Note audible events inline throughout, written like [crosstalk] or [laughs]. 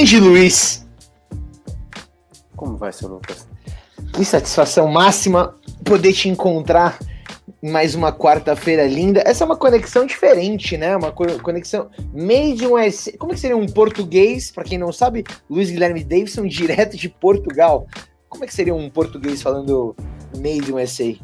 Grande Luiz. Como vai, seu Lucas? Que satisfação máxima poder te encontrar em mais uma quarta-feira linda. Essa é uma conexão diferente, né? Uma conexão made um USA. Como é que seria um português, para quem não sabe, Luiz Guilherme Davidson, [laughs] direto de Portugal. Como é que seria um português falando made um USA?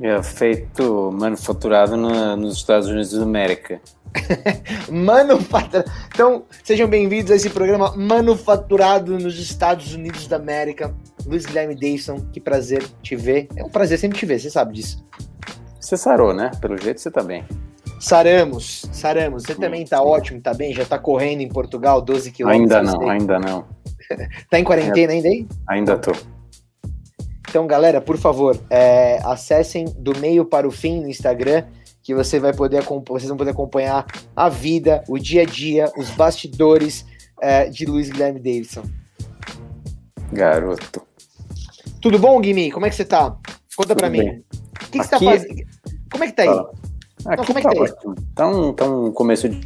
É feito manufaturado no, nos Estados Unidos da América. [laughs] Manufaturado. Então, sejam bem-vindos a esse programa Manufaturado nos Estados Unidos da América. Luiz Guilherme Davidson, que prazer te ver. É um prazer sempre te ver, você sabe disso. Você sarou, né? Pelo jeito você tá bem. Saramos, saramos. Você sim, também tá sim. ótimo, tá bem? Já tá correndo em Portugal, 12 quilômetros. Ainda não, ainda não. [laughs] tá em quarentena é, ainda aí? Ainda tô. Então, galera, por favor, é, acessem do meio para o fim no Instagram que você vai poder vocês vão poder acompanhar a vida, o dia a dia, os bastidores é, de Luiz Guilherme Davidson. Garoto. Tudo bom, Guimi? Como é que você tá? Conta para mim. O que, que você tá fazendo? Como é que tá aí? Aqui Não, como é que tá, tá ótimo. Tá um, tá um começo de.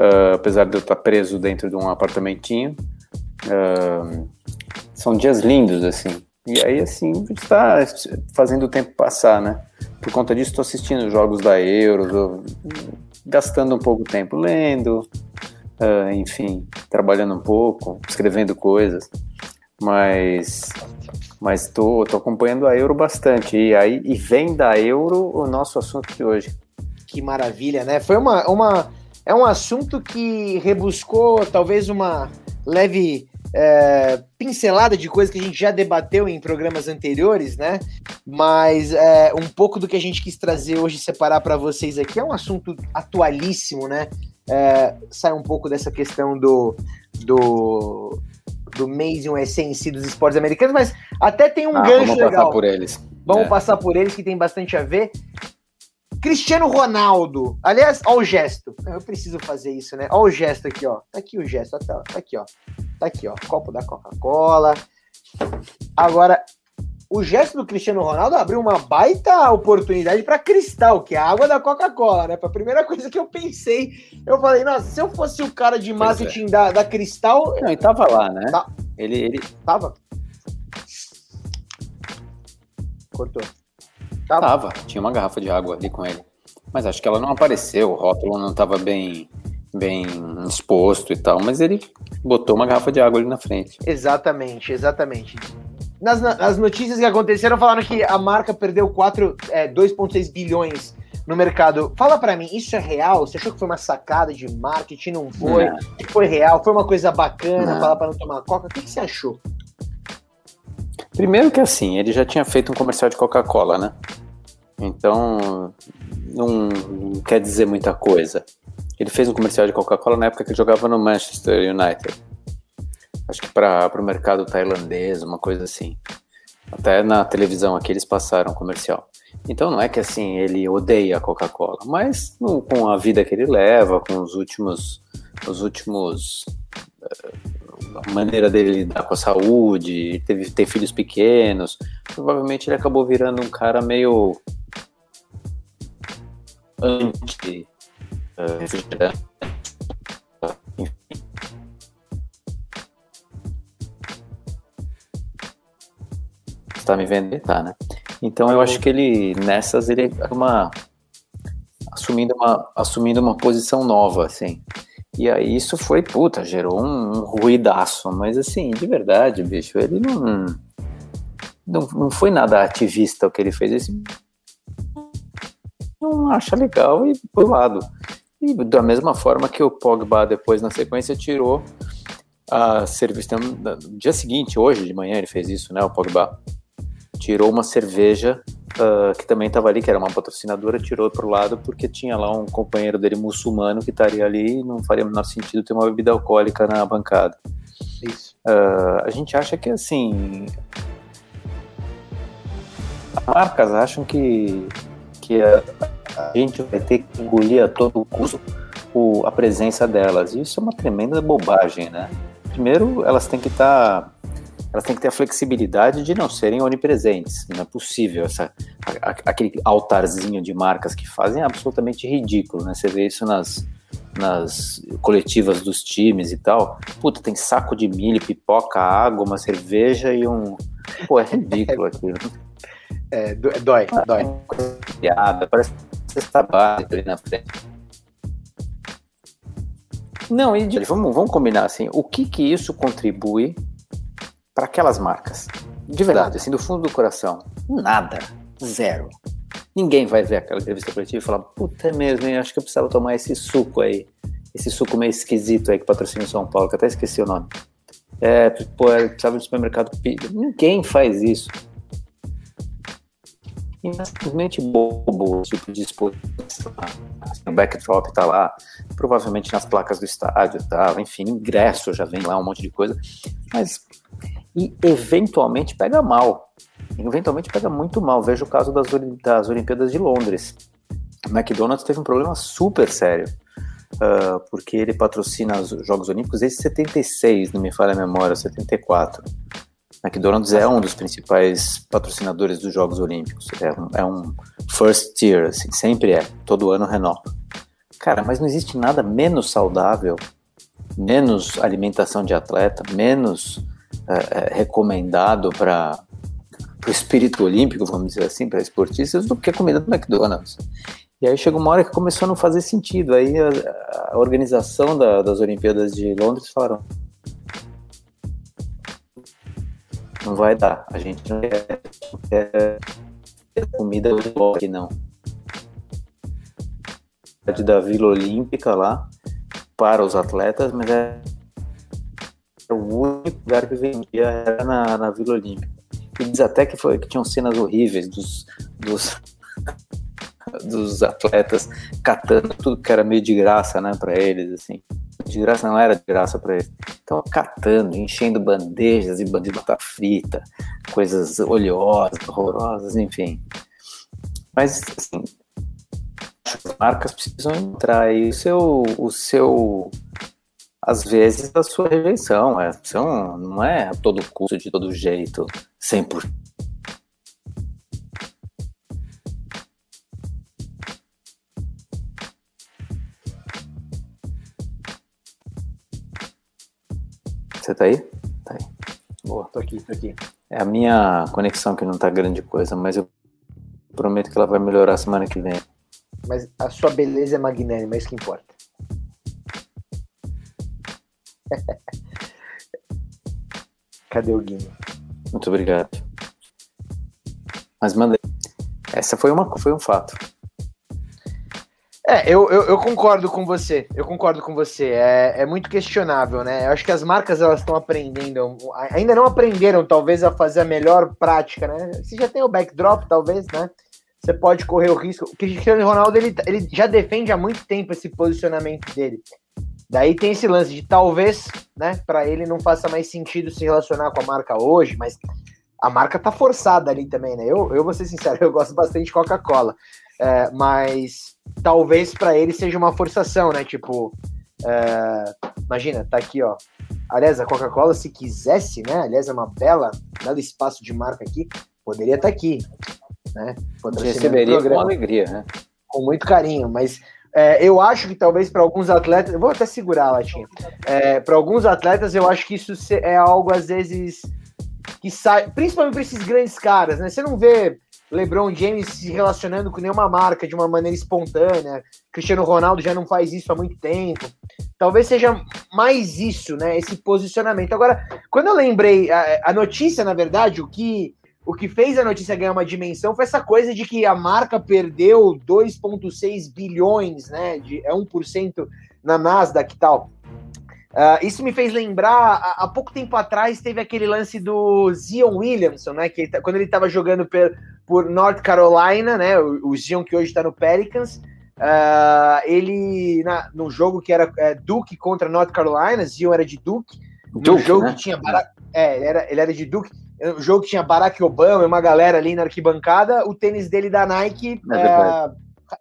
Uh, apesar de eu estar preso dentro de um apartamentinho. Uh, são dias lindos, assim. E aí, assim, a gente tá fazendo o tempo passar, né? Por conta disso, estou assistindo jogos da Euro, gastando um pouco de tempo lendo, uh, enfim, trabalhando um pouco, escrevendo coisas. Mas mas tô, tô acompanhando a Euro bastante. E aí e vem da Euro o nosso assunto de hoje. Que maravilha, né? Foi uma, uma é um assunto que rebuscou talvez uma leve é, pincelada de coisas que a gente já debateu em programas anteriores, né? Mas é, um pouco do que a gente quis trazer hoje, separar para vocês aqui, é um assunto atualíssimo, né? É, sai um pouco dessa questão do, do, do Amazing USA em si dos esportes americanos, mas até tem um ah, gancho vamos legal. Vamos passar por eles. Vamos é. passar por eles, que tem bastante a ver. Cristiano Ronaldo. Aliás, ó o gesto. Eu preciso fazer isso, né? Ó o gesto aqui, ó. Tá aqui o gesto, tá aqui, ó. Tá aqui, ó. Copo da Coca-Cola. Agora, o gesto do Cristiano Ronaldo abriu uma baita oportunidade para Cristal, que é a água da Coca-Cola, né? Foi a primeira [laughs] coisa que eu pensei. Eu falei, nossa, se eu fosse o cara de marketing é. da, da Cristal. Não, ele tava lá, né? Tá. Ele, ele. Tava. Cortou. Tava. tava. Tinha uma garrafa de água ali com ele. Mas acho que ela não apareceu, o rótulo não estava bem bem exposto e tal, mas ele botou uma garrafa de água ali na frente. Exatamente, exatamente. Nas, nas notícias que aconteceram, falaram que a marca perdeu 4, é, 2,6 bilhões no mercado. Fala para mim, isso é real? Você achou que foi uma sacada de marketing? Não foi? Não. Foi real? Foi uma coisa bacana falar para não tomar coca? O que, que você achou? Primeiro que assim, ele já tinha feito um comercial de Coca-Cola, né? Então, não quer dizer muita coisa. Ele fez um comercial de Coca-Cola na época que ele jogava no Manchester United. Acho que para o mercado tailandês, uma coisa assim. Até na televisão aqui eles passaram comercial. Então não é que assim ele odeia a Coca-Cola, mas no, com a vida que ele leva, com os últimos, os últimos eh, a maneira dele lidar com a saúde, teve ter filhos pequenos, provavelmente ele acabou virando um cara meio anti refrigerante. Tá me vendo? Tá, né? Então eu acho que ele, nessas, ele é uma. assumindo uma, assumindo uma posição nova, assim. E aí isso foi, puta, gerou um, um ruidaço. Mas assim, de verdade, bicho, ele não. Não, não foi nada ativista o que ele fez. Esse não acha legal e pro lado. E da mesma forma que o Pogba depois na sequência tirou a cerveja. No dia seguinte, hoje de manhã, ele fez isso, né? O Pogba tirou uma cerveja uh, que também estava ali, que era uma patrocinadora, tirou para o lado porque tinha lá um companheiro dele muçulmano que estaria ali e não faria o menor sentido ter uma bebida alcoólica na bancada. Isso. Uh, a gente acha que assim. As marcas acham que, que a, a gente vai ter que engolir a todo custo o, a presença delas. E isso é uma tremenda bobagem, né? Primeiro, elas têm que estar. Tá, elas têm que ter a flexibilidade de não serem onipresentes. Não é possível. Essa, a, a, aquele altarzinho de marcas que fazem é absolutamente ridículo, né? Você vê isso nas, nas coletivas dos times e tal, puta, tem saco de milho, pipoca, água, uma cerveja e um. Pô, é ridículo [laughs] aquilo. É, dói, dói. Piada, parece cesta básica ali na frente. Não, e vamos, vamos combinar assim, o que que isso contribui para aquelas marcas? De verdade, assim, do fundo do coração, nada, zero. Ninguém vai ver aquela entrevista coletiva e falar, puta é mesmo, hein? acho que eu precisava tomar esse suco aí, esse suco meio esquisito aí que patrocina o São Paulo, que até esqueci o nome. É, pô, eu precisava de supermercado. Ninguém faz isso e simplesmente bobo esse tipo de exposição. O backdrop está lá, provavelmente nas placas do estádio, tá? enfim, ingresso já vem lá, um monte de coisa, mas e eventualmente pega mal. Eventualmente pega muito mal. Veja o caso das, das Olimpíadas de Londres. O McDonald's teve um problema super sério. Uh, porque ele patrocina os Jogos Olímpicos desde 76, não me falha a memória, 74. McDonald's é um dos principais patrocinadores dos Jogos Olímpicos. É um, é um first tier, assim, sempre é. Todo ano renova. Cara, mas não existe nada menos saudável, menos alimentação de atleta, menos é, é, recomendado para o espírito olímpico, vamos dizer assim, para esportistas, do que a comida do McDonald's. E aí chegou uma hora que começou a não fazer sentido. Aí a, a organização da, das Olimpíadas de Londres falaram: não vai dar. A gente não quer, quer comida aqui, não. Da Vila Olímpica lá, para os atletas, mas é o único lugar que vendia era na, na Vila Olímpica. E diz até que, foi, que tinham cenas horríveis dos, dos, dos atletas catando tudo que era meio de graça, né, para eles, assim de graça não era de graça para eles. Então, catando, enchendo bandejas e bandejas de batata frita, coisas oleosas, horrorosas, enfim. Mas, assim, as marcas precisam entrar aí o seu, o seu às vezes, a sua rejeição. É, são, não é a todo custo, de todo jeito, 100%. Você tá aí? Tá aí. Boa. Tô aqui, tô aqui. É a minha conexão que não tá grande coisa, mas eu prometo que ela vai melhorar semana que vem. Mas a sua beleza é magnânima, é isso que importa. [laughs] Cadê o Guinho? Muito obrigado. Mas mandei. Essa foi, uma, foi um fato. É, eu, eu, eu, concordo com você. Eu concordo com você. É, é muito questionável, né? Eu acho que as marcas elas estão aprendendo, ainda não aprenderam, talvez, a fazer a melhor prática, né? Você já tem o backdrop, talvez, né? Você pode correr o risco. O Cristiano Ronaldo ele, ele já defende há muito tempo esse posicionamento dele. Daí tem esse lance de talvez, né, para ele não faça mais sentido se relacionar com a marca hoje, mas a marca tá forçada ali também, né? Eu, eu vou ser sincero, [laughs] eu gosto bastante de Coca-Cola, é, mas talvez para ele seja uma forçação, né? Tipo, é, imagina, tá aqui, ó. Aliás, a Coca-Cola, se quisesse, né? Aliás, é uma bela, belo espaço de marca aqui, poderia estar tá aqui, né? Receberia com alegria, né? Com muito carinho, mas é, eu acho que talvez para alguns atletas, eu vou até segurar a latinha. É, para alguns atletas, eu acho que isso é algo às vezes que sai, principalmente para esses grandes caras, né? Você não vê LeBron James se relacionando com nenhuma marca de uma maneira espontânea. Cristiano Ronaldo já não faz isso há muito tempo. Talvez seja mais isso, né? Esse posicionamento. Agora, quando eu lembrei a, a notícia, na verdade, o que o que fez a notícia ganhar uma dimensão foi essa coisa de que a marca perdeu 2,6 bilhões, né? De, é 1% na Nasdaq e tal. Uh, isso me fez lembrar, há, pouco tempo atrás teve aquele lance do Zion Williamson, né? Que quando ele estava jogando per, por North Carolina, né? O, o Zion que hoje está no Pelicans, uh, ele na, no jogo que era é, Duke contra North Carolina, Zion era de Duke, Duke no jogo né? que tinha Barack, é, ele era, ele era de Duke, o jogo que tinha Barack Obama e uma galera ali na arquibancada, o tênis dele da Nike é,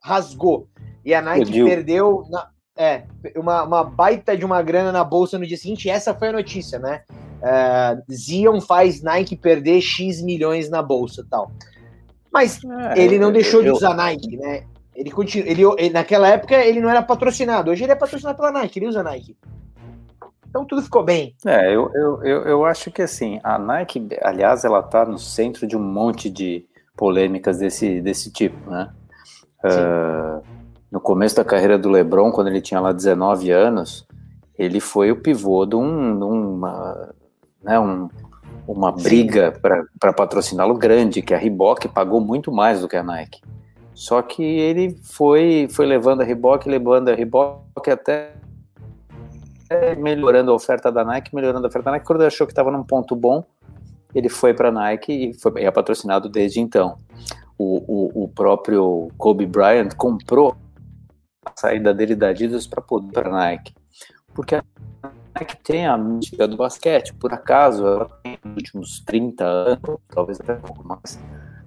rasgou e a Nike perdeu na, é, uma, uma baita de uma grana na bolsa no dia seguinte. essa foi a notícia, né? É, Zion faz Nike perder X milhões na bolsa tal. Mas é, ele não deixou eu, de usar Nike, né? Ele continua, ele, ele, naquela época ele não era patrocinado, hoje ele é patrocinado pela Nike, ele usa Nike. Então tudo ficou bem. É, eu, eu, eu, eu acho que assim, a Nike, aliás, ela está no centro de um monte de polêmicas desse, desse tipo, né? Uh, no começo da carreira do LeBron, quando ele tinha lá 19 anos, ele foi o pivô de, um, de uma, né, um, uma briga para patrociná-lo grande, que a Reebok pagou muito mais do que a Nike. Só que ele foi, foi levando a Reebok, levando a Reebok até melhorando a oferta da Nike, melhorando a oferta da Nike. Quando ele achou que estava num ponto bom, ele foi para a Nike e foi é patrocinado desde então. O, o, o, próprio Kobe Bryant comprou a saída dele da Adidas para poder para a Nike, porque a Nike tem a mídia do basquete. Por acaso, ela tem nos últimos 30 anos, talvez até um pouco mais.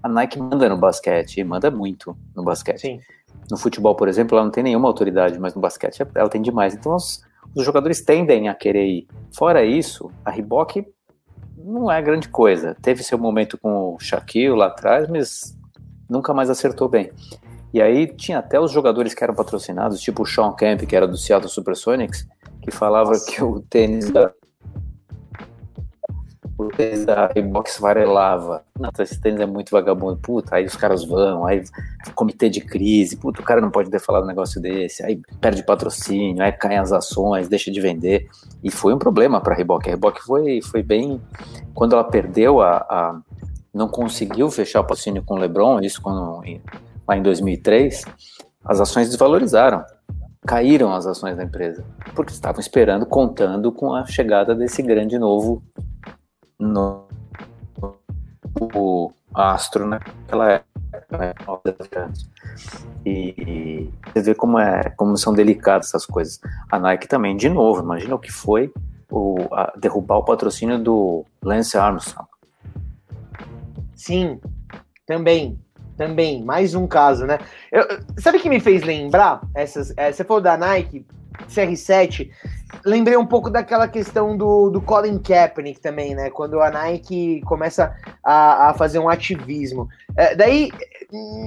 A Nike manda no basquete, e manda muito no basquete. Sim. No futebol, por exemplo, ela não tem nenhuma autoridade, mas no basquete ela tem demais. Então, os, os jogadores tendem a querer ir. Fora isso, a Reebok não é grande coisa. Teve seu momento com o Shaquille lá atrás, mas nunca mais acertou bem. E aí tinha até os jogadores que eram patrocinados, tipo o Sean Kemp, que era do Seattle Supersonics, que falava Nossa. que o tênis da o tênis da Reebok esfarelava. Nossa, esse tênis é muito vagabundo. Puta, aí os caras vão, aí comitê de crise. Puta, o cara não pode ter falado um negócio desse. Aí perde patrocínio, aí caem as ações, deixa de vender. E foi um problema para a Reebok. A Reebok foi, foi bem... Quando ela perdeu a, a... Não conseguiu fechar o patrocínio com o LeBron, isso quando, lá em 2003, as ações desvalorizaram caíram as ações da empresa, porque estavam esperando, contando com a chegada desse grande novo no, o astro naquela época. Né? E você vê como, é, como são delicadas essas coisas. A Nike também, de novo, imagina o que foi o, a, derrubar o patrocínio do Lance Armstrong. Sim, também. Também, mais um caso, né? Eu, sabe o que me fez lembrar? Essas, é, você falou da Nike, CR7, lembrei um pouco daquela questão do, do Colin Kaepernick também, né? Quando a Nike começa a, a fazer um ativismo. É, daí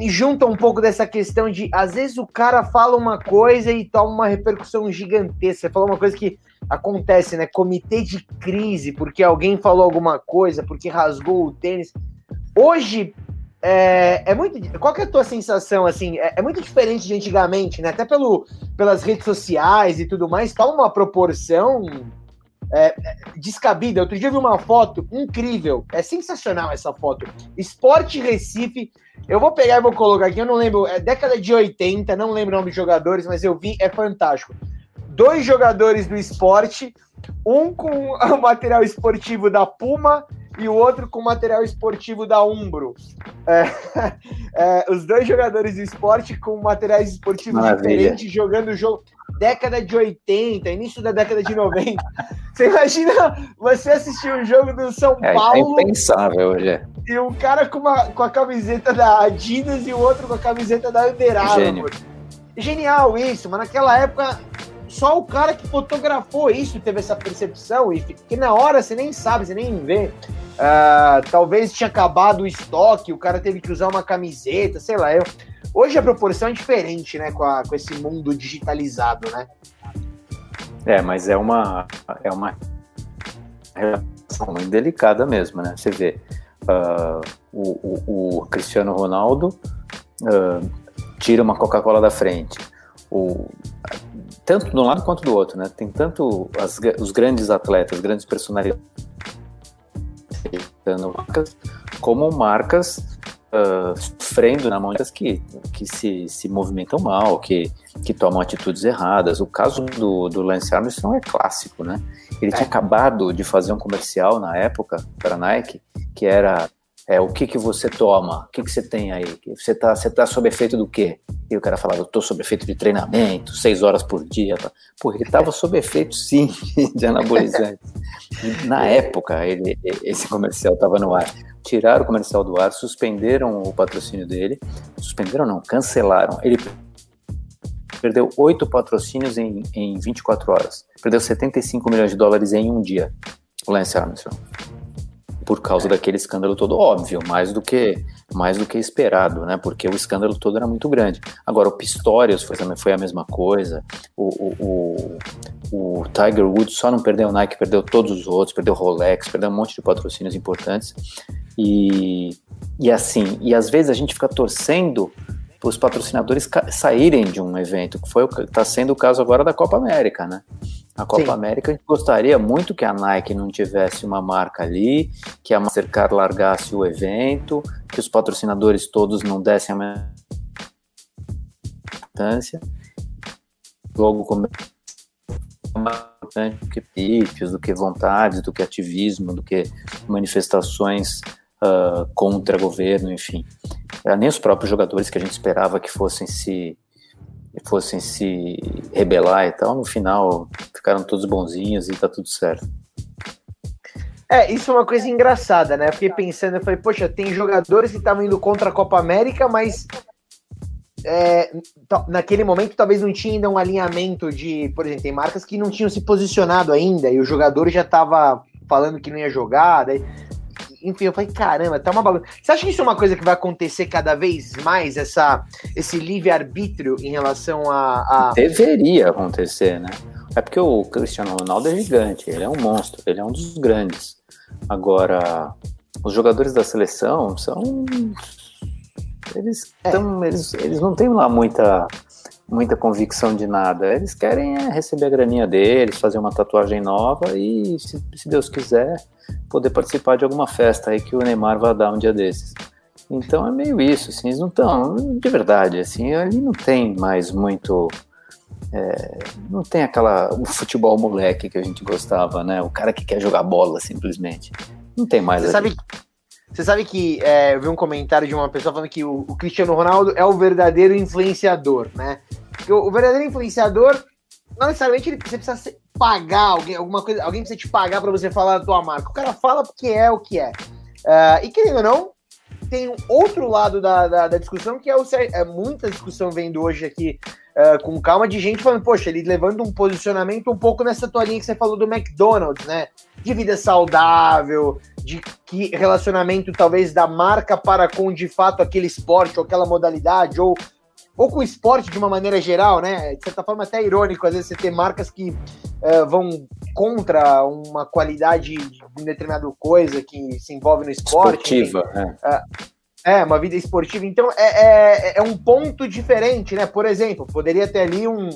junta um pouco dessa questão de, às vezes, o cara fala uma coisa e toma uma repercussão gigantesca. Você falou uma coisa que acontece, né? Comitê de crise, porque alguém falou alguma coisa, porque rasgou o tênis. Hoje, é, é, muito. Qual que é a tua sensação, assim? É, é, muito diferente de antigamente, né? Até pelo, pelas redes sociais e tudo mais, toma uma proporção é, é, descabida. Outro dia eu vi uma foto incrível. É sensacional essa foto. Esporte Recife. Eu vou pegar e vou colocar aqui. Eu não lembro. É década de 80, não lembro o nome dos jogadores, mas eu vi. É fantástico. Dois jogadores do esporte, um com [laughs] o material esportivo da Puma e o outro com material esportivo da Umbro. É, [laughs] é, os dois jogadores de esporte com materiais esportivos Maravilha. diferentes, jogando o jogo década de 80, início da década de 90. [laughs] Você imagina você assistir um jogo do São é, é Paulo. É impensável hoje. E um cara com, uma, com a camiseta da Adidas e o outro com a camiseta da Under Armour. Genial isso, mas naquela época só o cara que fotografou isso teve essa percepção e que na hora você nem sabe, você nem vê. Uh, talvez tinha acabado o estoque, o cara teve que usar uma camiseta, sei lá. Eu... Hoje a proporção é diferente, né, com, a, com esse mundo digitalizado, né? É, mas é uma é uma relação muito delicada mesmo, né? Você vê uh, o, o, o, Cristiano Ronaldo uh, tira uma Coca-Cola da frente. O, tanto de um lado quanto do outro, né? Tem tanto as, os grandes atletas, grandes personalidades como marcas uh, sofrendo na mão que, que se, se movimentam mal, que, que tomam atitudes erradas. O caso do, do Lance Armstrong é clássico, né? Ele tinha acabado de fazer um comercial na época para a Nike, que era é, o que que você toma? O que que você tem aí? Você está você tá sob efeito do quê? E o cara falava, eu tô sob efeito de treinamento, seis horas por dia. Tá? Pô, ele estava sob efeito, sim, [laughs] de anabolizantes. Na época, ele, esse comercial estava no ar. Tiraram o comercial do ar, suspenderam o patrocínio dele. Suspenderam não, cancelaram. Ele perdeu oito patrocínios em, em 24 horas. Perdeu 75 milhões de dólares em um dia, o Lance Armstrong. Por causa daquele escândalo todo óbvio, mais do que mais do que esperado, né? Porque o escândalo todo era muito grande. Agora o Pistorius foi, foi a mesma coisa. O, o, o, o Tiger Woods só não perdeu o Nike, perdeu todos os outros, perdeu Rolex, perdeu um monte de patrocínios importantes. E, e assim, e às vezes a gente fica torcendo os patrocinadores saírem de um evento, que foi está sendo o caso agora da Copa América, né? A Copa Sim. América, a gente gostaria muito que a Nike não tivesse uma marca ali, que a Mastercard largasse o evento, que os patrocinadores todos não dessem a mesma importância. Logo como mais importante do que pitches, do que vontades, do que ativismo, do que manifestações uh, contra governo, enfim. Nem os próprios jogadores que a gente esperava que fossem se fossem se rebelar e tal, no final ficaram todos bonzinhos e tá tudo certo. É, isso é uma coisa engraçada, né? Fiquei pensando, eu falei, poxa, tem jogadores que estavam indo contra a Copa América, mas é, naquele momento talvez não tinha ainda um alinhamento de, por exemplo, tem marcas que não tinham se posicionado ainda e o jogador já estava falando que não ia jogar, daí enfim, eu falei, caramba, tá uma bagunça. Você acha que isso é uma coisa que vai acontecer cada vez mais, essa, esse livre-arbítrio em relação a, a, Deveria acontecer, né? É porque o Cristiano Ronaldo é gigante, ele é um monstro, ele é um dos grandes. Agora, os jogadores da seleção são. Eles, é. tão, eles, eles não têm lá muita, muita convicção de nada. Eles querem é, receber a graninha deles, fazer uma tatuagem nova e, se, se Deus quiser, poder participar de alguma festa aí que o Neymar vai dar um dia desses. Então é meio isso, assim, eles não estão, de verdade, assim, ali não tem mais muito. É, não tem aquela. o futebol moleque que a gente gostava, né? O cara que quer jogar bola simplesmente. Não tem mais. Você sabe, você sabe que é, eu vi um comentário de uma pessoa falando que o, o Cristiano Ronaldo é o verdadeiro influenciador, né? Porque o, o verdadeiro influenciador, não necessariamente ele, você precisa ser, pagar alguém, alguma coisa, alguém precisa te pagar para você falar da tua marca. O cara fala porque é o que é. Uh, e querendo ou não, tem outro lado da, da, da, discussão que é, o, é muita discussão vendo hoje aqui uh, com calma de gente falando, poxa, ele levando um posicionamento um pouco nessa tua linha que você falou do McDonald's, né? De vida saudável, de que relacionamento talvez da marca para com de fato aquele esporte ou aquela modalidade, ou ou com o esporte de uma maneira geral, né? De certa forma, até irônico, às vezes, você ter marcas que uh, vão contra uma qualidade de uma determinada coisa que se envolve no esporte. Esportiva, enfim, é. Uh, é, uma vida esportiva. Então, é, é, é, um ponto diferente, né? Por exemplo, poderia ter ali um,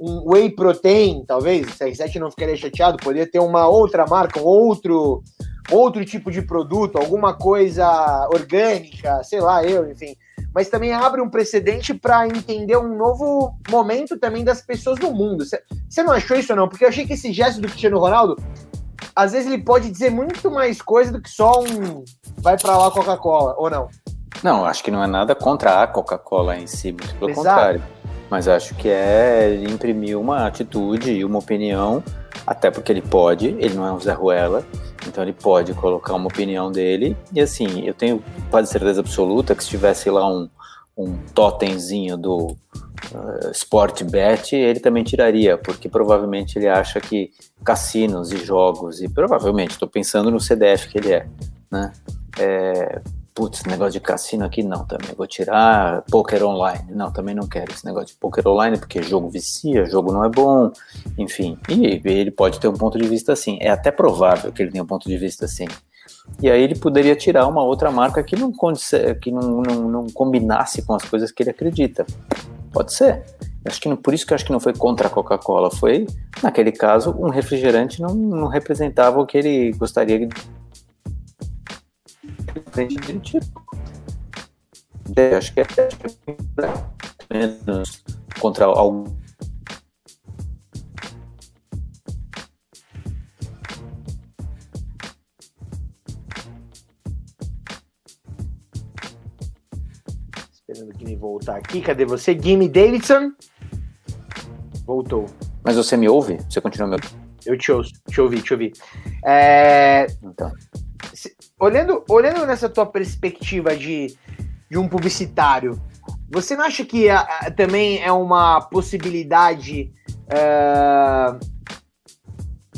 um whey protein, talvez, o CR7 não ficaria chateado, poderia ter uma outra marca, um outro, outro tipo de produto, alguma coisa orgânica, sei lá, eu, enfim mas também abre um precedente para entender um novo momento também das pessoas no mundo. Você não achou isso não? Porque eu achei que esse gesto do Cristiano Ronaldo, às vezes ele pode dizer muito mais coisa do que só um vai para lá Coca-Cola, ou não? Não, acho que não é nada contra a Coca-Cola em si, muito pelo Exato. contrário. Mas acho que é imprimir uma atitude e uma opinião, até porque ele pode, ele não é um Zé Ruela, então ele pode colocar uma opinião dele. E assim, eu tenho quase certeza absoluta que se tivesse lá um, um totemzinho do Sportbet, ele também tiraria, porque provavelmente ele acha que cassinos e jogos, e provavelmente, estou pensando no CDF que ele é, né? É, putz, negócio de cassino aqui não também. Vou tirar poker online. Não, também não quero esse negócio de poker online, porque jogo vicia, jogo não é bom, enfim. E ele pode ter um ponto de vista assim. É até provável que ele tenha um ponto de vista assim. E aí ele poderia tirar uma outra marca que não, que não, não, não combinasse com as coisas que ele acredita. Pode ser. Acho que não, por isso que eu acho que não foi contra a Coca-Cola. Foi, naquele caso, um refrigerante não, não representava o que ele gostaria de. É, acho que é menos contra algum. Voltar aqui. Cadê você? Gimme Davidson? Voltou. Mas você me ouve? Você continua me ouvindo? Eu te ouço, te ouvi, te ouvi. É... Então olhando, olhando nessa tua perspectiva de, de um publicitário, você não acha que a, a, também é uma possibilidade uh,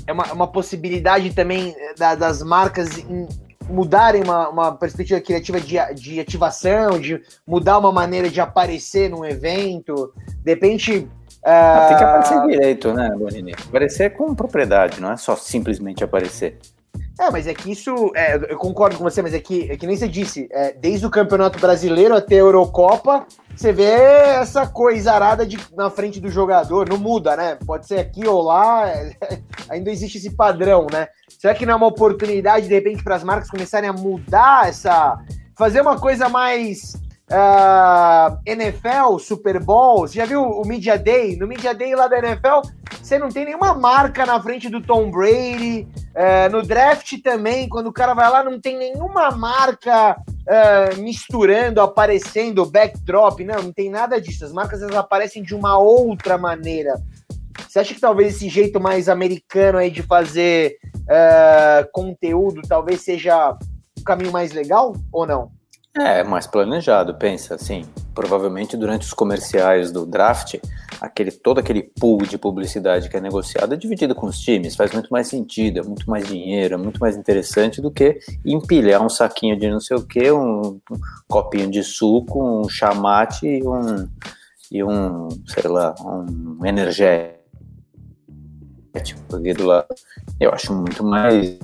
é uma, uma, possibilidade também da, das marcas in, mudarem uma, uma perspectiva criativa de, de ativação, de mudar uma maneira de aparecer num evento. De repente. Uh... Tem que aparecer direito, né, Bonini? Aparecer com propriedade, não é só simplesmente aparecer. É, mas é que isso, é, eu concordo com você, mas é que, é que nem você disse, é, desde o Campeonato Brasileiro até a Eurocopa, você vê essa coisa arada de, na frente do jogador, não muda, né? Pode ser aqui ou lá, [laughs] é, ainda existe esse padrão, né? Será que não é uma oportunidade, de repente, para as marcas começarem a mudar essa. fazer uma coisa mais uh, ah, NFL, Super Bowl, você já viu o Media Day? No Media Day lá da NFL, você não tem nenhuma marca na frente do Tom Brady. Uh, no draft também, quando o cara vai lá, não tem nenhuma marca uh, misturando, aparecendo, backdrop. Não, não tem nada disso. As marcas elas aparecem de uma outra maneira. Você acha que talvez esse jeito mais americano aí de fazer uh, conteúdo talvez seja o caminho mais legal ou não? É, mais planejado, pensa assim. Provavelmente durante os comerciais do draft, aquele todo aquele pool de publicidade que é negociado é dividido com os times, faz muito mais sentido, é muito mais dinheiro, é muito mais interessante do que empilhar um saquinho de não sei o que, um, um copinho de suco, um chamate e um, e um sei lá, um energético do lado. Eu acho muito mais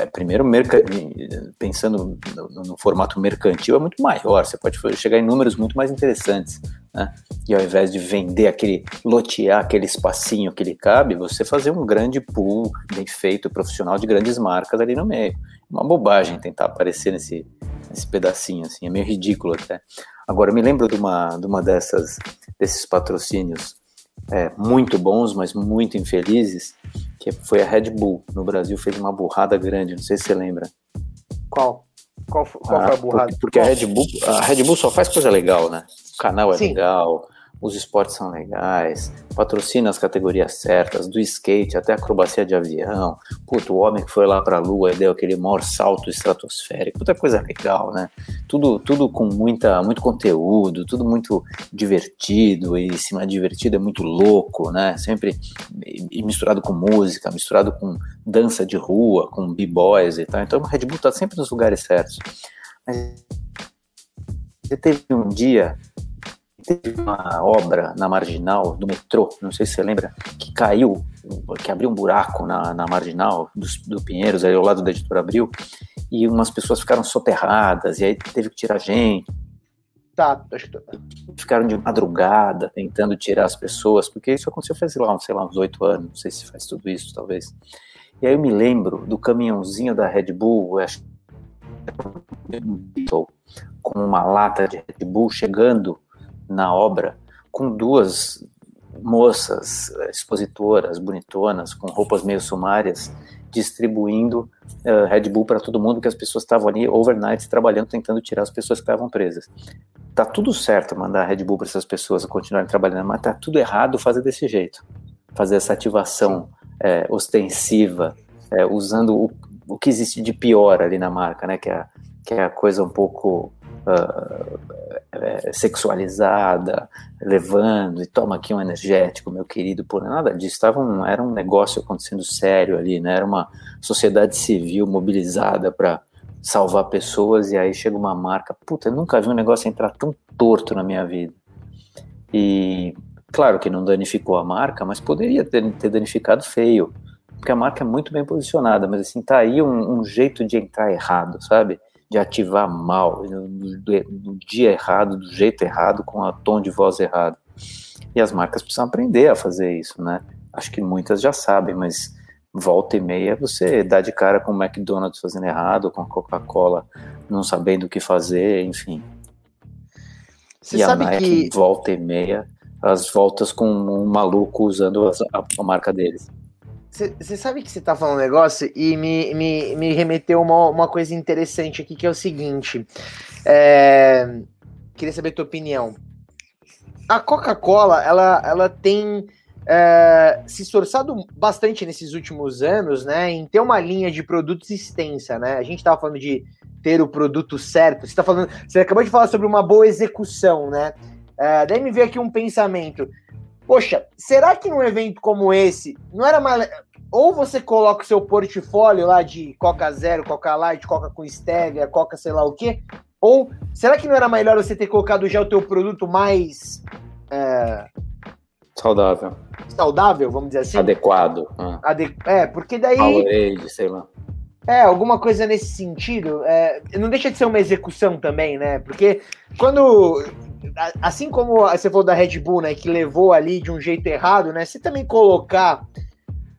é, primeiro, pensando no, no, formato mercantil, é muito maior, você pode chegar em números muito mais interessantes. Né? E ao invés de vender aquele, lotear aquele espacinho que lhe cabe, você fazer um grande pool bem feito, profissional de grandes marcas ali no meio. Uma bobagem tentar aparecer nesse, nesse pedacinho, assim, é meio ridículo até. Agora, eu me lembro de uma, de uma dessas, desses patrocínios é, muito bons, mas muito infelizes, que foi a Red Bull. No Brasil fez uma burrada grande, não sei se você lembra. Qual? Qual, qual ah, foi a burrada? Porque, porque a Red Bull, a Red Bull só faz coisa legal, né? O canal é Sim. legal, os esportes são legais, patrocina as categorias certas, do skate até acrobacia de avião. Puto, o homem que foi lá pra lua e deu aquele maior salto estratosférico, muita coisa legal, né? Tudo, tudo com muita, muito conteúdo, tudo muito divertido, e se não é divertido é muito louco, né? Sempre misturado com música, misturado com dança de rua, com b-boys e tal. Então o Red Bull tá sempre nos lugares certos. Mas teve um dia teve uma obra na marginal do metrô, não sei se você lembra, que caiu, que abriu um buraco na, na marginal do, do Pinheiros, aí ao lado da editora Abril, e umas pessoas ficaram soterradas, e aí teve que tirar gente. Tá, acho que... Ficaram de madrugada tentando tirar as pessoas, porque isso aconteceu faz, lá, sei lá, uns oito anos, não sei se faz tudo isso, talvez. E aí eu me lembro do caminhãozinho da Red Bull, acho com uma lata de Red Bull chegando na obra com duas moças eh, expositoras, bonitonas, com roupas meio sumárias, distribuindo uh, Red Bull para todo mundo, que as pessoas estavam ali overnight trabalhando, tentando tirar as pessoas que estavam presas. Tá tudo certo mandar Red Bull para essas pessoas continuarem trabalhando, mas tá tudo errado fazer desse jeito, fazer essa ativação é, ostensiva, é, usando o, o que existe de pior ali na marca, né? Que é, que é a coisa um pouco uh, sexualizada, levando e toma aqui um energético, meu querido, por nada disso. Tava um, era um negócio acontecendo sério ali, né? Era uma sociedade civil mobilizada para salvar pessoas e aí chega uma marca. Puta, eu nunca vi um negócio entrar tão torto na minha vida. E claro que não danificou a marca, mas poderia ter, ter danificado feio porque a marca é muito bem posicionada, mas assim, tá aí um, um jeito de entrar errado, sabe? De ativar mal, no, dia errado, do jeito errado, com a tom de voz errado. E as marcas precisam aprender a fazer isso, né? Acho que muitas já sabem, mas volta e meia você dá de cara com o McDonald's fazendo errado, com a Coca-Cola não sabendo o que fazer, enfim. Você e a Nike que... volta e meia as voltas com um maluco usando a, a marca deles. Você sabe que você tá falando um negócio e me, me, me remeteu uma, uma coisa interessante aqui, que é o seguinte. É, queria saber a tua opinião. A Coca-Cola, ela, ela tem é, se esforçado bastante nesses últimos anos, né, em ter uma linha de produtos extensa, né? A gente tava falando de ter o produto certo. Você tá falando, você acabou de falar sobre uma boa execução, né? É, daí me veio aqui um pensamento. Poxa, será que num evento como esse não era mais. ou você coloca o seu portfólio lá de Coca Zero, Coca Light, Coca com Stevia, Coca sei lá o quê, ou será que não era melhor você ter colocado já o teu produto mais é, saudável, saudável, vamos dizer assim, adequado, ah. Ade é, porque daí Powerade, sei lá. É, alguma coisa nesse sentido. É, não deixa de ser uma execução também, né? Porque quando. Assim como você falou da Red Bull, né? Que levou ali de um jeito errado, né? Você também colocar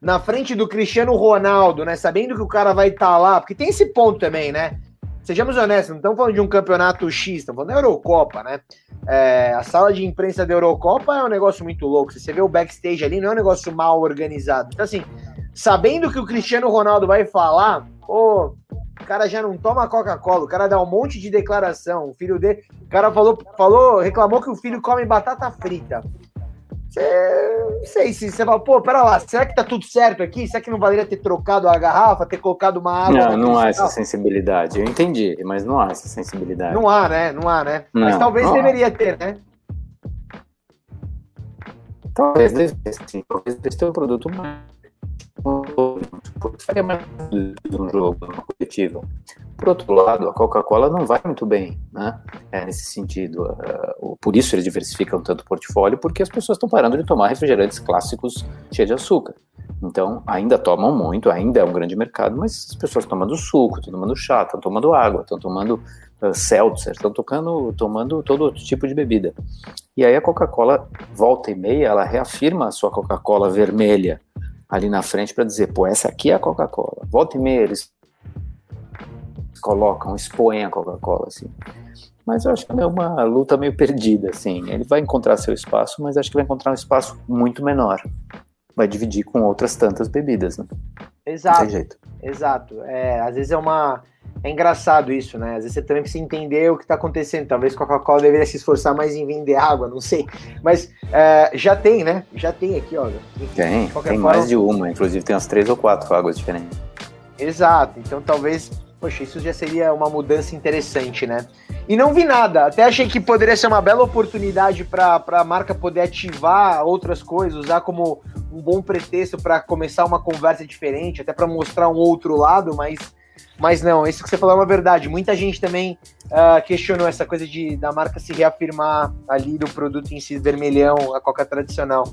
na frente do Cristiano Ronaldo, né? Sabendo que o cara vai estar tá lá, porque tem esse ponto também, né? Sejamos honestos, não estamos falando de um campeonato X, estamos falando da Eurocopa, né? É, a sala de imprensa da Eurocopa é um negócio muito louco. Se você vê o backstage ali, não é um negócio mal organizado. Então, assim, sabendo que o Cristiano Ronaldo vai falar, pô, o cara já não toma Coca-Cola, o cara dá um monte de declaração. O filho dele, o cara falou, falou, reclamou que o filho come batata frita. Você, não sei se você fala, pô, pera lá, será que tá tudo certo aqui? Será que não valeria ter trocado a garrafa, ter colocado uma água? Não, não há essa sensibilidade. Eu entendi, mas não há essa sensibilidade. Não há, né? Não há, né? Não, mas talvez deveria há. ter, né? Talvez sim, talvez ter um produto mais faria mais um jogo, uma coletiva. Por outro lado, a Coca-Cola não vai muito bem, né? É, nesse sentido. Uh, por isso eles diversificam tanto o portfólio, porque as pessoas estão parando de tomar refrigerantes clássicos cheios de açúcar. Então, ainda tomam muito, ainda é um grande mercado, mas as pessoas estão tomando suco, estão tomando chá, estão tomando água, estão tomando uh, seltzer, estão tocando, tomando todo outro tipo de bebida. E aí a Coca-Cola, volta e meia, ela reafirma a sua Coca-Cola vermelha, ali na frente para dizer, pô, essa aqui é a Coca-Cola. Volta e meia eles colocam, expõem a Coca-Cola, assim. Mas eu acho que é uma luta meio perdida, assim. Ele vai encontrar seu espaço, mas acho que vai encontrar um espaço muito menor. Vai dividir com outras tantas bebidas, né? Exato. Exato. É, às vezes é uma é engraçado isso, né? Às vezes você também precisa entender o que está acontecendo. Talvez Coca-Cola deveria se esforçar mais em vender água, não sei. Mas é, já tem, né? Já tem aqui, ó. Tem, tem forma... mais de uma. Inclusive tem umas três ou quatro águas diferentes. Exato. Então talvez, poxa, isso já seria uma mudança interessante, né? E não vi nada. Até achei que poderia ser uma bela oportunidade para a marca poder ativar outras coisas, usar como um bom pretexto para começar uma conversa diferente, até para mostrar um outro lado, mas mas não, isso que você falou é uma verdade. Muita gente também uh, questionou essa coisa de da marca se reafirmar ali do produto em si, vermelhão, a coca tradicional.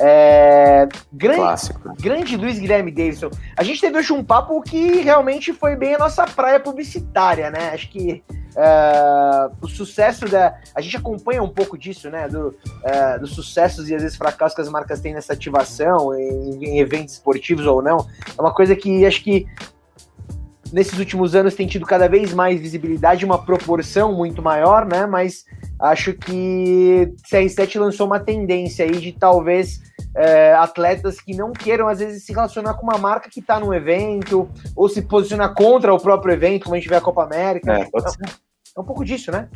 É, grande, Clássico. grande Luiz Guilherme Davidson. A gente teve hoje um papo que realmente foi bem a nossa praia publicitária, né? Acho que uh, o sucesso da. A gente acompanha um pouco disso, né? Do, uh, dos sucessos e às vezes fracassos que as marcas têm nessa ativação, em, em eventos esportivos ou não. É uma coisa que acho que nesses últimos anos tem tido cada vez mais visibilidade, uma proporção muito maior, né? Mas acho que CR7 lançou uma tendência aí de talvez é, atletas que não queiram, às vezes, se relacionar com uma marca que está no evento, ou se posicionar contra o próprio evento, como a gente vê a Copa América. É, pode ser. é um pouco disso, né?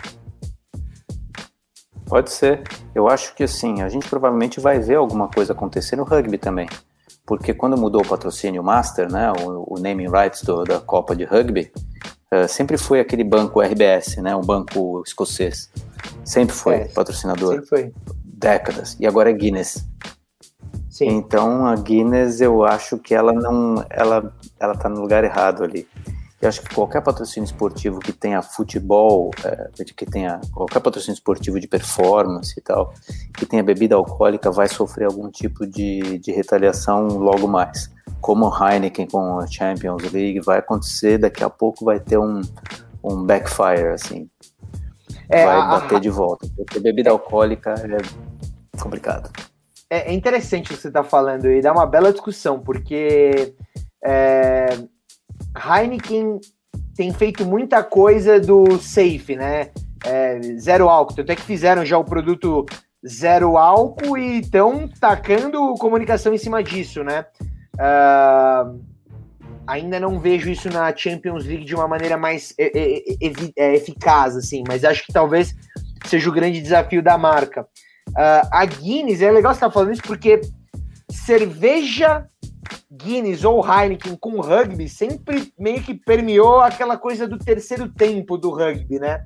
Pode ser. Eu acho que assim, a gente provavelmente vai ver alguma coisa acontecer no rugby também porque quando mudou o patrocínio Master, né, o, o naming rights do, da Copa de Rugby, uh, sempre foi aquele banco RBS, né, um banco escocês. Sempre foi é, patrocinador. Sempre foi. Décadas. E agora é Guinness. Sim. Então a Guinness, eu acho que ela não, ela, ela tá no lugar errado ali. Eu acho que qualquer patrocínio esportivo que tenha futebol, é, que tenha qualquer patrocínio esportivo de performance e tal, que tenha bebida alcoólica, vai sofrer algum tipo de, de retaliação logo mais. Como o Heineken com a Champions League, vai acontecer, daqui a pouco vai ter um, um backfire, assim. É, vai a, bater a, de volta. Porque bebida é, alcoólica é complicado. É, é interessante o que você está falando e dá uma bela discussão, porque é, Heineken tem feito muita coisa do safe, né? É, zero álcool. Até que fizeram já o produto zero álcool e estão tacando comunicação em cima disso, né? Uh, ainda não vejo isso na Champions League de uma maneira mais é, eficaz, assim, mas acho que talvez seja o grande desafio da marca. Uh, a Guinness, é legal você estar falando isso porque cerveja Guinness ou Heineken com rugby sempre meio que permeou aquela coisa do terceiro tempo do rugby, né?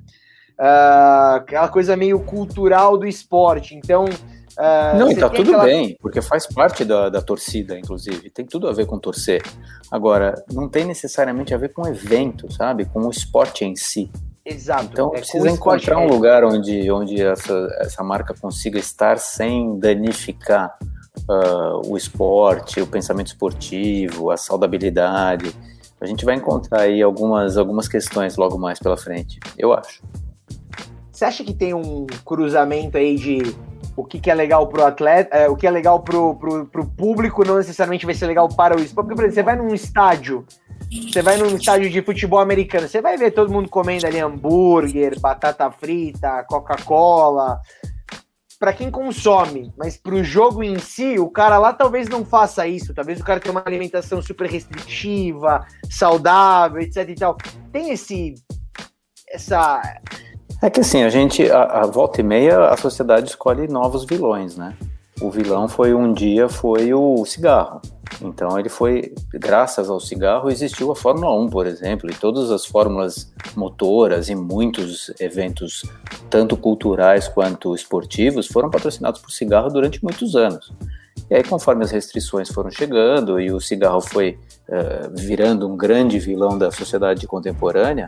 Uh, aquela coisa meio cultural do esporte. Então, Uh, não, e tá tudo aquela... bem, porque faz parte da, da torcida, inclusive. Tem tudo a ver com torcer. Agora, não tem necessariamente a ver com o evento, sabe? Com o esporte em si. Exato. Então é precisa encontrar um lugar onde, onde essa, essa marca consiga estar sem danificar uh, o esporte, o pensamento esportivo, a saudabilidade. A gente vai encontrar aí algumas, algumas questões logo mais pela frente, eu acho. Você acha que tem um cruzamento aí de o que, que é legal pro atleta, é, o que é legal pro, pro, pro público não necessariamente vai ser legal para o esporte. Porque, por exemplo, você vai num estádio, você vai num estádio de futebol americano, você vai ver todo mundo comendo ali hambúrguer, batata frita, Coca-Cola. Para quem consome, mas pro jogo em si, o cara lá talvez não faça isso. Talvez o cara tenha uma alimentação super restritiva, saudável, etc e tal. Tem esse essa é que assim, a gente, a, a, volta e meia, a sociedade escolhe novos vilões, né? O vilão foi um dia foi o cigarro. Então ele foi, graças ao cigarro, existiu a Fórmula 1, por exemplo, e todas as fórmulas motoras e muitos eventos, tanto culturais quanto esportivos, foram patrocinados por cigarro durante muitos anos. E aí, conforme as restrições foram chegando e o cigarro foi uh, virando um grande vilão da sociedade contemporânea,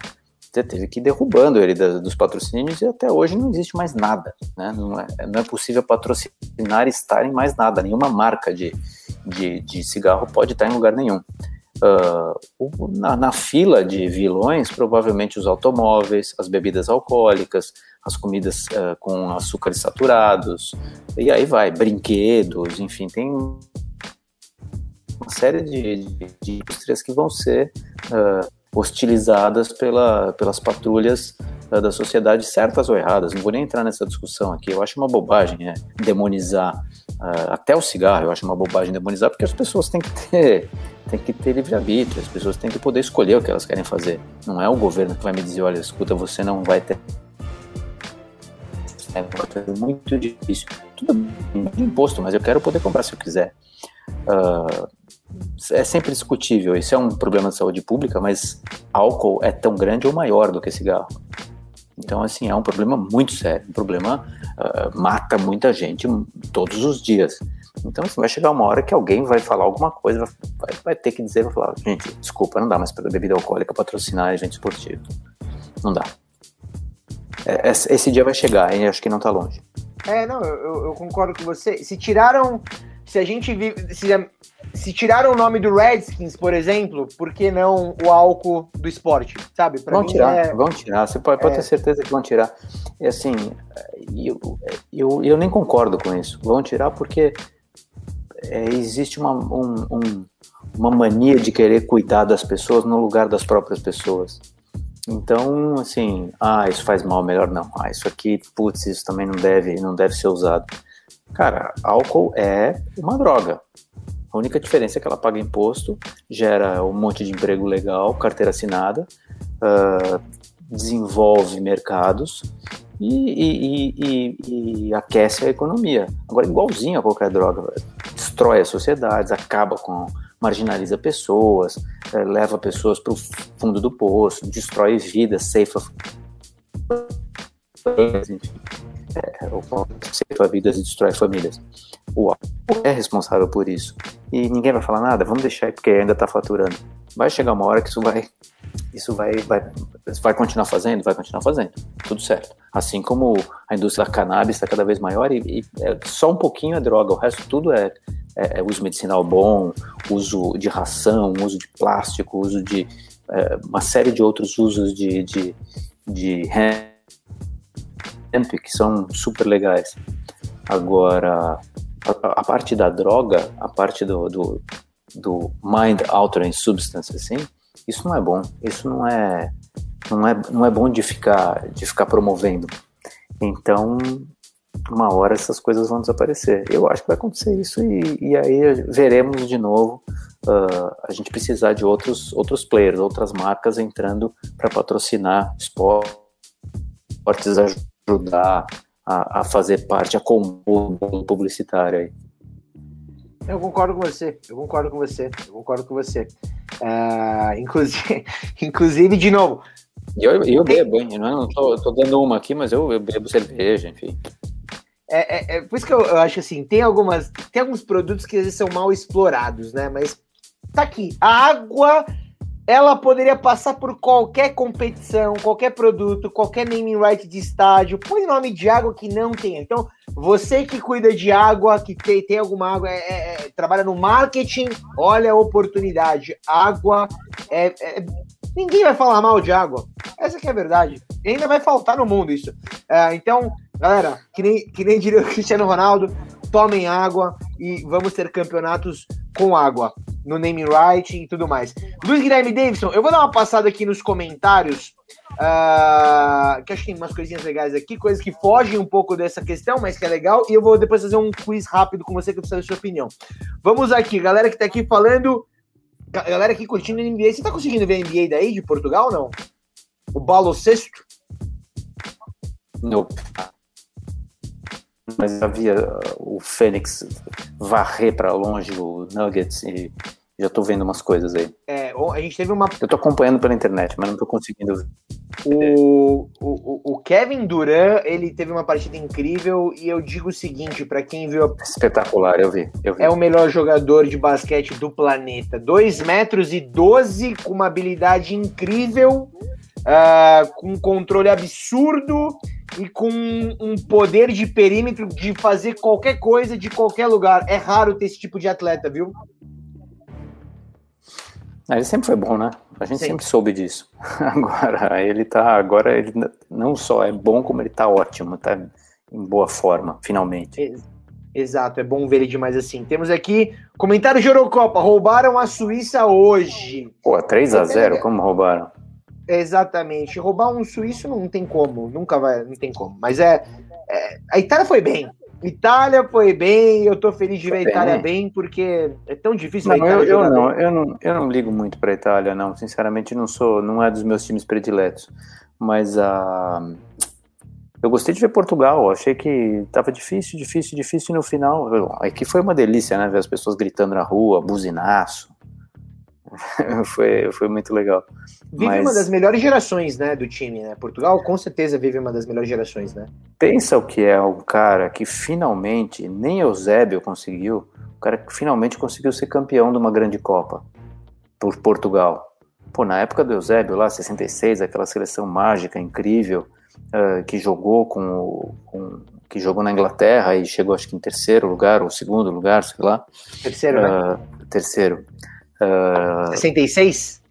você teve que ir derrubando ele dos patrocínios e até hoje não existe mais nada. Né? Não, é, não é possível patrocinar estar em mais nada. Nenhuma marca de, de, de cigarro pode estar em lugar nenhum. Uh, na, na, fila de vilões, provavelmente os automóveis, as bebidas alcoólicas, as comidas uh, com açúcares saturados, e aí vai, brinquedos, enfim, tem uma série de, de, de indústrias que vão ser uh, hostilizadas pela, pelas patrulhas uh, da sociedade, certas ou erradas. Não vou nem entrar nessa discussão aqui. Eu acho uma bobagem é, demonizar uh, até o cigarro. Eu acho uma bobagem demonizar porque as pessoas têm que ter têm que ter livre arbítrio. As pessoas têm que poder escolher o que elas querem fazer. Não é o governo que vai me dizer, olha, escuta, você não vai ter é muito difícil. Tudo bem, imposto, mas eu quero poder comprar se eu quiser. Uh, é sempre discutível. Isso é um problema de saúde pública, mas álcool é tão grande ou maior do que cigarro. Então, assim, é um problema muito sério. Um problema uh, mata muita gente todos os dias. Então, assim, vai chegar uma hora que alguém vai falar alguma coisa, vai, vai ter que dizer, vai falar, gente, desculpa, não dá mais para bebida alcoólica patrocinar evento esportivo. Não dá. É, esse dia vai chegar, e acho que não está longe. É, não, eu, eu, concordo com você. Se tiraram. Se a gente vive. Se, se tiraram o nome do Redskins, por exemplo, por que não o álcool do esporte? Sabe? Pra vão tirar, é... vão tirar. Você pode, pode é... ter certeza que vão tirar. E assim, eu, eu, eu nem concordo com isso. Vão tirar porque é, existe uma, um, um, uma mania de querer cuidar das pessoas no lugar das próprias pessoas. Então, assim, ah, isso faz mal, melhor não. Ah, isso aqui, putz, isso também não deve, não deve ser usado. Cara, álcool é uma droga. A única diferença é que ela paga imposto, gera um monte de emprego legal, carteira assinada, uh, desenvolve mercados e, e, e, e, aquece a economia. Agora, igualzinho a qualquer droga, destrói as sociedades, acaba com marginaliza pessoas, é, leva pessoas para o fundo do poço, destrói vidas, ceifa. Enfim, é, ceifa vidas e destrói famílias. O álcool é responsável por isso. E ninguém vai falar nada, vamos deixar porque ainda está faturando. Vai chegar uma hora que isso vai. Isso vai, vai, vai continuar fazendo, vai continuar fazendo, tudo certo. Assim como a indústria da cannabis está cada vez maior e, e é, só um pouquinho é droga, o resto tudo é é, é, uso medicinal bom, uso de ração, uso de plástico, uso de é, uma série de outros usos de, de, de que são super legais. Agora, a, a parte da droga, a parte do, do, do mind altering substance, assim, isso não é bom. Isso não é, não é, não é bom de ficar, de ficar promovendo. Então, uma hora essas coisas vão desaparecer. Eu acho que vai acontecer isso e, e aí veremos de novo uh, a gente precisar de outros, outros players, outras marcas entrando para patrocinar esportes, ajudar a, a, fazer parte, a compor o publicitário aí. Eu concordo com você, eu concordo com você, eu concordo com você. Uh, inclusive, [laughs] inclusive, de novo. Eu, eu bebo, hein? Eu não tô, tô dando uma aqui, mas eu, eu bebo cerveja, enfim. É, é, é, por isso que eu, eu, acho assim, tem algumas. Tem alguns produtos que às vezes são mal explorados, né? Mas tá aqui. A água ela poderia passar por qualquer competição, qualquer produto, qualquer naming right de estádio. Põe nome de água que não tem. Então, você que cuida de água, que tem, tem alguma água, é, é, é trabalha no marketing, olha a oportunidade. Água é, é, Ninguém vai falar mal de água. Essa que é a verdade. E ainda vai faltar no mundo isso. É, então, galera, que nem, que nem diria o Cristiano Ronaldo, tomem água e vamos ter campeonatos com água no naming right e tudo mais. Luiz Guilherme Davidson, eu vou dar uma passada aqui nos comentários, uh, que acho que tem umas coisinhas legais aqui, coisas que fogem um pouco dessa questão, mas que é legal, e eu vou depois fazer um quiz rápido com você que eu preciso da sua opinião. Vamos aqui, galera que tá aqui falando, galera aqui curtindo NBA, você tá conseguindo ver a NBA daí, de Portugal ou não? O Balo Sexto? Não mas havia uh, o Fênix varrer para longe o Nuggets e já tô vendo umas coisas aí. É, a gente teve uma. Eu tô acompanhando pela internet, mas não tô conseguindo ver. O, o, o Kevin Durant, ele teve uma partida incrível e eu digo o seguinte, para quem viu. A... Espetacular, eu vi, eu vi. É o melhor jogador de basquete do planeta. 2 metros e 12, com uma habilidade incrível, uh, com um controle absurdo e com um poder de perímetro de fazer qualquer coisa de qualquer lugar. É raro ter esse tipo de atleta, viu? Ah, ele sempre foi bom, né? A gente sempre, sempre soube disso. [laughs] Agora, ele tá. Agora ele não só é bom, como ele tá ótimo, tá em boa forma, finalmente. Exato, é bom ver ele demais assim. Temos aqui comentário de Eurocopa. Roubaram a Suíça hoje. Pô, 3 a 0 como roubaram? Exatamente. Roubar um suíço não tem como, nunca vai, não tem como. Mas é, é a Itália foi bem. Itália foi bem, eu tô feliz de ver a Itália bem, porque é tão difícil não, eu, eu não, eu não, eu não ligo muito para a Itália, não. Sinceramente, não sou, não é dos meus times prediletos. Mas a uh, eu gostei de ver Portugal, achei que tava difícil, difícil, difícil e no final, aqui foi uma delícia, né, ver as pessoas gritando na rua, buzinaço. [laughs] foi, foi muito legal. Vive Mas... uma das melhores gerações, né, do time, né? Portugal com certeza vive uma das melhores gerações, né? Pensa o que é um cara que finalmente, nem Eusébio conseguiu, o cara que finalmente conseguiu ser campeão de uma grande Copa por Portugal. Pô, na época do Eusébio, lá, 66, aquela seleção mágica, incrível, uh, que jogou com, com, que jogou na Inglaterra e chegou acho que em terceiro lugar ou segundo lugar, sei lá. Terceiro, uh, né? Terceiro. Uh, 66?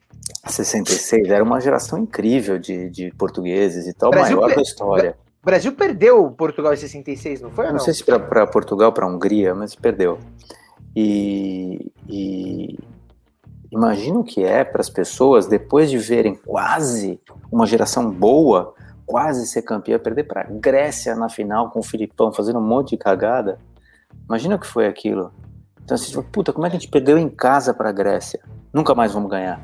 66, era uma geração incrível de, de portugueses e tal, Brasil maior da história. O Brasil perdeu Portugal em 66, não foi? Não, não? sei se para Portugal, para Hungria, mas perdeu. E, e imagino que é para as pessoas, depois de verem quase uma geração boa, quase ser campeã, perder para Grécia na final com o Filipão fazendo um monte de cagada. Imagina o que foi aquilo. Então assim, tipo, puta, como é que a gente perdeu em casa para a Grécia? Nunca mais vamos ganhar.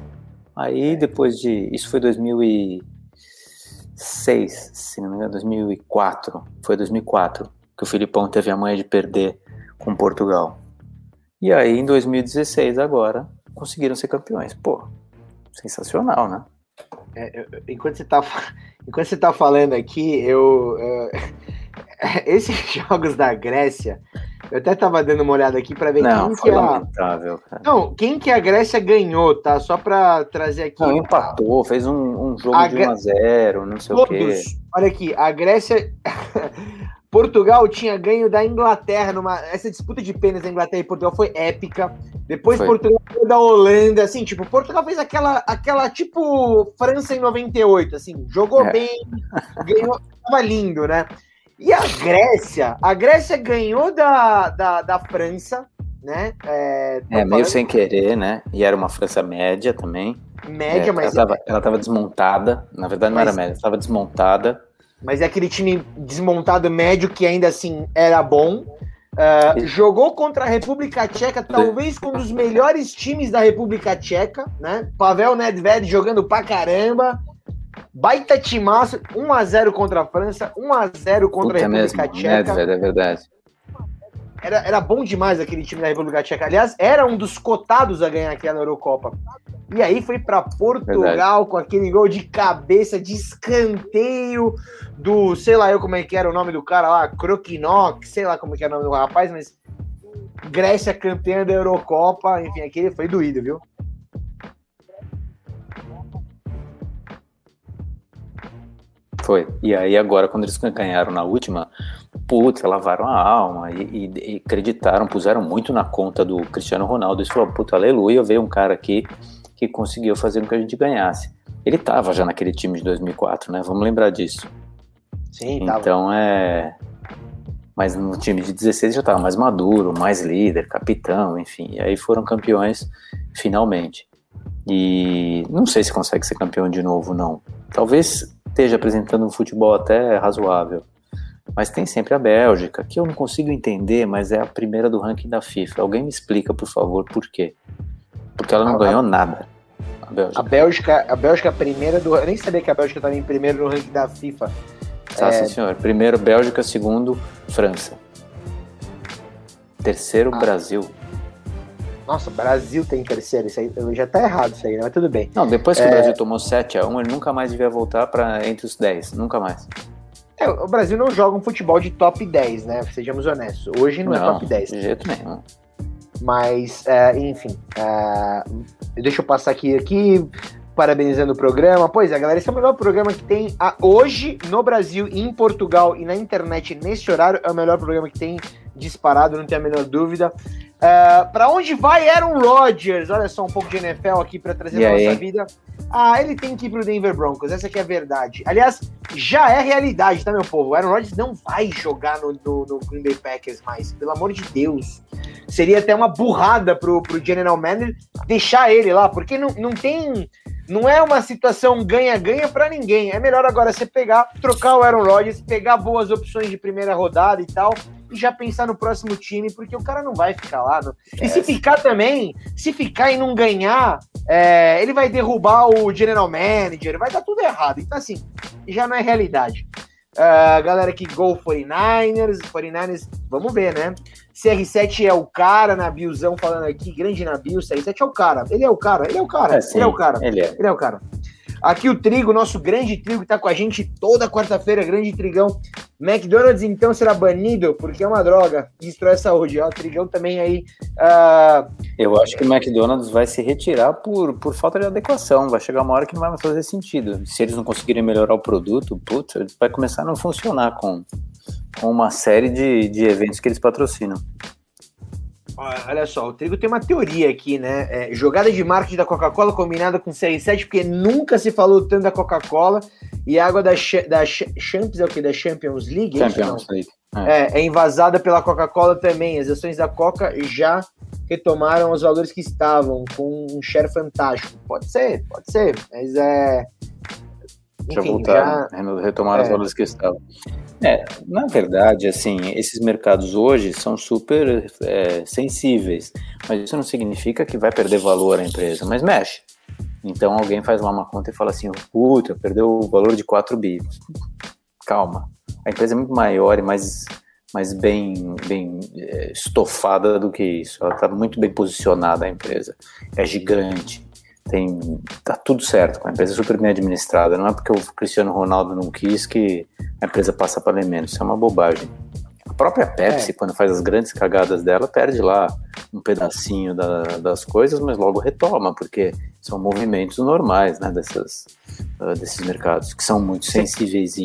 Aí depois de. Isso foi 2006, se não me engano, 2004. Foi 2004 que o Filipão teve a manha de perder com Portugal. E aí em 2016, agora, conseguiram ser campeões. Pô, sensacional, né? É, eu, enquanto, você tá, [laughs] enquanto você tá falando aqui, eu. Uh, [laughs] esses [laughs] jogos da Grécia eu até tava dando uma olhada aqui para ver não, quem foi que lamentável, a... Não, quem que a Grécia ganhou, tá? Só para trazer aqui. Não, empatou, fez um, um jogo a de 1 a 0 não sei Todos. o quê. Olha aqui, a Grécia. [laughs] Portugal tinha ganho da Inglaterra numa essa disputa de pênaltis da Inglaterra e Portugal foi épica. Depois foi. Portugal ganhou da Holanda, assim, tipo, Portugal fez aquela aquela tipo França em 98, assim, jogou é. bem, ganhou, tava lindo, né? E a Grécia? A Grécia ganhou da, da, da França, né? É, é meio sem querer, né? E era uma França média também. Média, é, mas. Ela estava desmontada. Na verdade, não mas... era média, estava desmontada. Mas é aquele time desmontado médio que ainda assim era bom. Uh, jogou contra a República Tcheca, talvez um dos melhores times da República Tcheca, né? Pavel Nedved jogando pra caramba. Baita timaço, 1x0 contra a França, 1x0 contra Puta a República mesmo, Tcheca. Nedved, é verdade. era, era bom demais aquele time da República Tcheca. Aliás, era um dos cotados a ganhar aquela Eurocopa. E aí foi para Portugal Verdade. com aquele gol de cabeça, de escanteio do, sei lá eu como é que era o nome do cara lá, Croquinoc, sei lá como é que era o nome do rapaz, mas Grécia campeã da Eurocopa, enfim, aquele foi doído, viu? Foi. E aí agora, quando eles ganharam na última, putz, lavaram a alma e, e, e, acreditaram, puseram muito na conta do Cristiano Ronaldo. Eles falaram, puta, aleluia, veio um cara aqui que conseguiu fazer com que a gente ganhasse. Ele tava já naquele time de 2004, né? Vamos lembrar disso. Sim, tava. Então é... Mas no time de 16 já estava mais maduro, mais líder, capitão, enfim. E aí foram campeões finalmente. E não sei se consegue ser campeão de novo, não. Talvez esteja apresentando um futebol até razoável. Mas tem sempre a Bélgica, que eu não consigo entender, mas é a primeira do ranking da FIFA. Alguém me explica, por favor, por quê? Porque ela não a, ganhou nada. A Bélgica. A Bélgica, a Bélgica é a primeira do. Eu nem sabia que a Bélgica estava em primeiro no ranking da FIFA. Tá, é... sim, senhor. Primeiro Bélgica, segundo França. Terceiro ah. Brasil. Nossa, Brasil tem terceiro, isso aí já tá errado isso aí, né? mas tudo bem. Não, depois que é... o Brasil tomou 7 a 1 ele nunca mais devia voltar para entre os 10, nunca mais. É, o Brasil não joga um futebol de top 10, né? Sejamos honestos. Hoje não, é não é top 10. De jeito nenhum. Mas, é, enfim, é, deixa eu passar aqui, aqui, parabenizando o programa. Pois é, galera, esse é o melhor programa que tem a, hoje no Brasil, em Portugal e na internet nesse horário. É o melhor programa que tem disparado, não tenho a menor dúvida. Uh, é, para onde vai Aaron Rodgers? Olha só um pouco de NFL aqui para trazer na nossa vida. Ah, ele tem que ir pro Denver Broncos, essa que é a verdade. Aliás, já é realidade, tá, meu povo? O Aaron Rodgers não vai jogar no, no, no, Green Bay Packers mais, pelo amor de Deus. Seria até uma burrada pro, pro General Manager deixar ele lá, porque não, não tem. Não é uma situação ganha-ganha para ninguém. É melhor agora você pegar, trocar o Aaron Rodgers, pegar boas opções de primeira rodada e tal, já pensar no próximo time, porque o cara não vai ficar lá. E se ficar também, se ficar e não ganhar, é, ele vai derrubar o general manager, vai dar tudo errado. Então, assim, já não é realidade. Uh, galera que Gol 49ers, 49ers, vamos ver, né? CR7 é o cara, Nabilzão falando aqui, grande Nabil, CR7 é o cara, ele é o cara, ele é o cara, é, ele é o cara, ele é. ele é o cara. Aqui o Trigo, nosso grande Trigo, que tá com a gente toda quarta-feira, grande Trigão. McDonald's, então, será banido porque é uma droga, destrói a saúde. Ó, o Trigão também aí. Uh... Eu acho que o McDonald's vai se retirar por, por falta de adequação. Vai chegar uma hora que não vai mais fazer sentido. Se eles não conseguirem melhorar o produto, putz, vai começar a não funcionar com, com uma série de, de eventos que eles patrocinam. Olha só, o Trigo tem uma teoria aqui, né? É, jogada de marketing da Coca-Cola combinada com CR7, porque nunca se falou tanto da Coca-Cola e a água da, da Champions é o que? Da Champions League? É Champions League. É. é, é invasada pela Coca-Cola também. As ações da Coca já retomaram os valores que estavam, com um share fantástico. Pode ser, pode ser, mas é. Enfim, já voltaram, já... retomaram é. os valores que estavam. É, na verdade, assim, esses mercados hoje são super é, sensíveis, mas isso não significa que vai perder valor a empresa, mas mexe. Então alguém faz lá uma conta e fala assim, puta, perdeu o valor de 4 bi. Calma, a empresa é muito maior e mais, mais bem, bem é, estofada do que isso. Ela está muito bem posicionada, a empresa. É gigante tem tá tudo certo, a empresa é super bem administrada. Não é porque o Cristiano Ronaldo não quis que a empresa passa para elementos. Isso é uma bobagem. A própria Pepsi, é. quando faz as grandes cagadas dela, perde lá um pedacinho da, das coisas, mas logo retoma, porque são movimentos normais né, dessas, uh, desses mercados, que são muito sensíveis.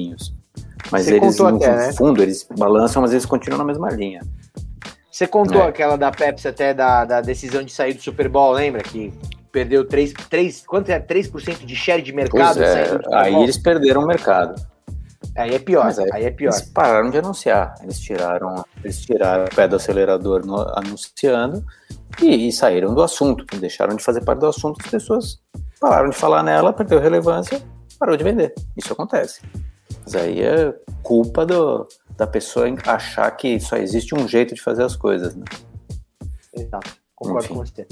Mas Você eles, no até, né? fundo, eles balançam, mas eles continuam na mesma linha. Você contou é. aquela da Pepsi até da, da decisão de sair do Super Bowl, lembra? Que perdeu 3, 3 quanto é 3% de share de mercado? É, aí eles perderam o mercado. Aí é pior, aí, aí, é pior. Eles pararam de anunciar, eles tiraram, eles tiraram o pé do acelerador no, anunciando e, e, saíram do assunto, deixaram de fazer parte do assunto, as pessoas pararam de falar nela, perdeu relevância, parou de vender. Isso acontece. Mas aí é culpa do, da pessoa achar que só existe um jeito de fazer as coisas, né? Exato, concordo Enfim. com você.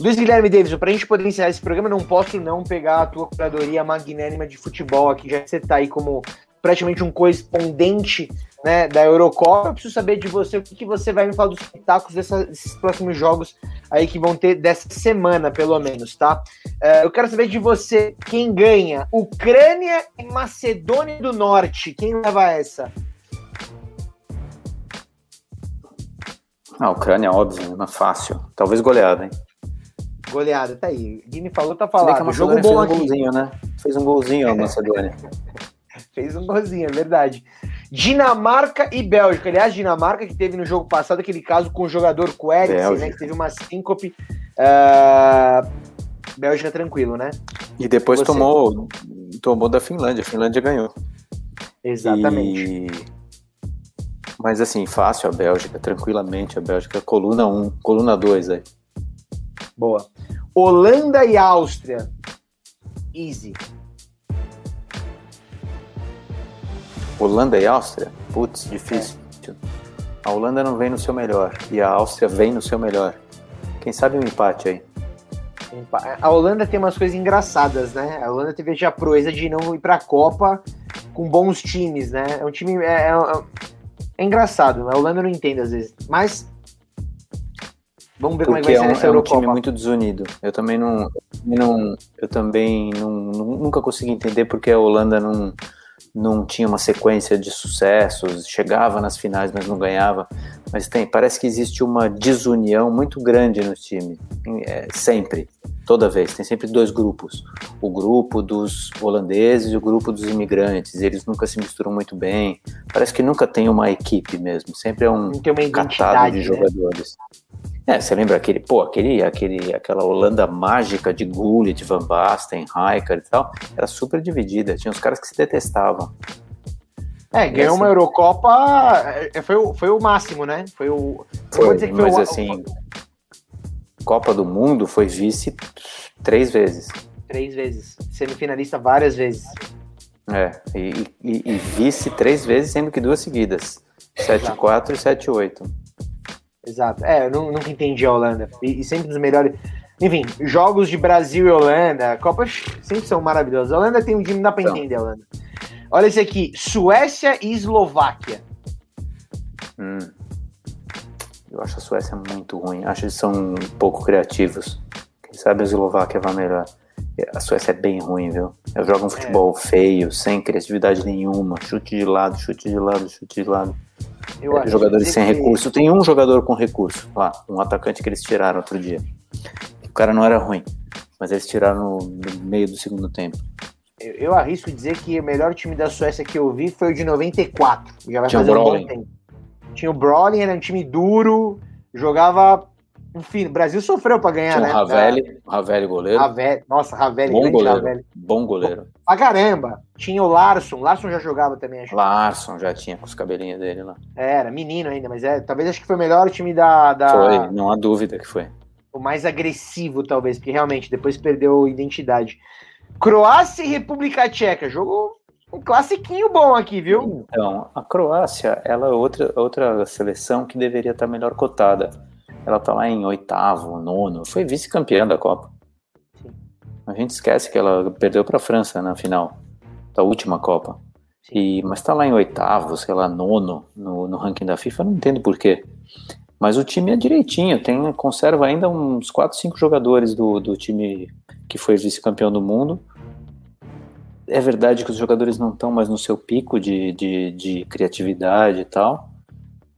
Luiz Guilherme Davis, para a gente poder encerrar esse programa, não posso não pegar a tua curadoria magnânima de futebol aqui, já que você está aí como praticamente um correspondente né, da Eurocopa. Eu preciso saber de você o que, que você vai me falar dos dessa, desses próximos jogos aí que vão ter dessa semana, pelo menos, tá? Uh, eu quero saber de você quem ganha: Ucrânia e Macedônia do Norte. Quem leva essa? A ah, Ucrânia, óbvio, não é fácil. Talvez goleada, hein? Goleada, tá aí. Guilherme falou, tá falando. Que jogo bom fez um golzinho, né? Fez um golzinho a Macedônia. [laughs] fez um golzinho, é verdade. Dinamarca e Bélgica. Aliás, Dinamarca que teve no jogo passado aquele caso com o jogador Queriksen, né? Que teve uma síncope. Uh... Bélgica tranquilo, né? E depois tomou, tomou da Finlândia. A Finlândia ganhou. Exatamente. E... Mas assim, fácil a Bélgica, tranquilamente a Bélgica. Coluna 1, coluna 2 aí. Boa. Holanda e Áustria. Easy. Holanda e Áustria? Putz, difícil. É. A Holanda não vem no seu melhor e a Áustria vem no seu melhor. Quem sabe um empate aí? A Holanda tem umas coisas engraçadas, né? A Holanda teve a proeza de não ir para a Copa com bons times, né? É um time. É, é, é engraçado, a Holanda não entende às vezes. Mas Vamos ver Porque como é que vai ser é um, é um time muito desunido. Eu também não, não eu também não, nunca consegui entender porque a Holanda não, não tinha uma sequência de sucessos, chegava nas finais, mas não ganhava. Mas tem, parece que existe uma desunião muito grande no time, é, sempre, toda vez. Tem sempre dois grupos: o grupo dos holandeses e o grupo dos imigrantes. Eles nunca se misturam muito bem. Parece que nunca tem uma equipe mesmo. Sempre é um catado de né? É, você lembra aquele, pô, aquele, aquele, aquela Holanda mágica de Gullit, Van Basten, Rijkaard e tal, era super dividida, tinha uns caras que se detestavam. É, ganhou assim, uma Eurocopa, é, foi o, foi o máximo, né? Foi o. Foi, foi mas o, assim, Copa do Mundo foi vice três vezes. Três vezes. Semifinalista várias vezes. É, e, e, e vice três vezes, sendo que duas seguidas. 7-4 e 7-8. Exato. É, eu nunca entendi a Holanda. E, e, sempre dos melhores. Enfim, jogos de Brasil e Holanda, Copas sempre são maravilhosos. A Holanda tem um time, dá pra então. entender a Holanda. Olha esse aqui: Suécia e Eslováquia. Hum. Eu acho a Suécia muito ruim. Acho que eles são pouco criativos. Quem sabe a Eslováquia vai melhor. A Suécia é bem ruim, viu? Eu jogo um futebol é. feio, sem criatividade nenhuma. Chute de lado, chute de lado, chute de lado. Eu é, jogadores sem que... recurso. Tem um jogador com recurso lá, um atacante que eles tiraram outro dia. O cara não era ruim, mas eles tiraram no, no meio do segundo tempo. Eu, eu, arrisco dizer que o melhor time da Suécia que eu vi foi o de 94. Já vai Tinha fazer um bom tempo. Tinha o Brolin, era um time duro, jogava enfim, o Brasil sofreu para ganhar, Tinha né? Ravelli, Ravelli goleiro. Ravelli, nossa, Ravelli, bom goleiro. Ravelli. Bom goleiro. Pra caramba. Tinha o Larson, Larson já jogava também, acho. Larson já tinha com os cabelinhos dele lá. Era, menino ainda, mas é, talvez acho que foi o melhor time da, da... Foi, não há dúvida que foi. O mais agressivo, talvez, porque realmente depois perdeu identidade. Croácia e República Tcheca, jogo um classiquinho bom aqui, viu? Então, a Croácia, ela é outra, outra seleção que deveria estar melhor cotada ela tá lá em oitavo, nono, foi vice-campeã da Copa. Sim. A gente esquece que ela perdeu para a França na final da última Copa. E, mas tá lá em oitavo, sei lá, nono no, no ranking da FIFA, não entendo porquê. Mas o time é direitinho, tem, conserva ainda uns 4, 5 jogadores do, do time que foi vice-campeão do mundo. É verdade que os jogadores não estão mais no seu pico de, de, de criatividade e tal,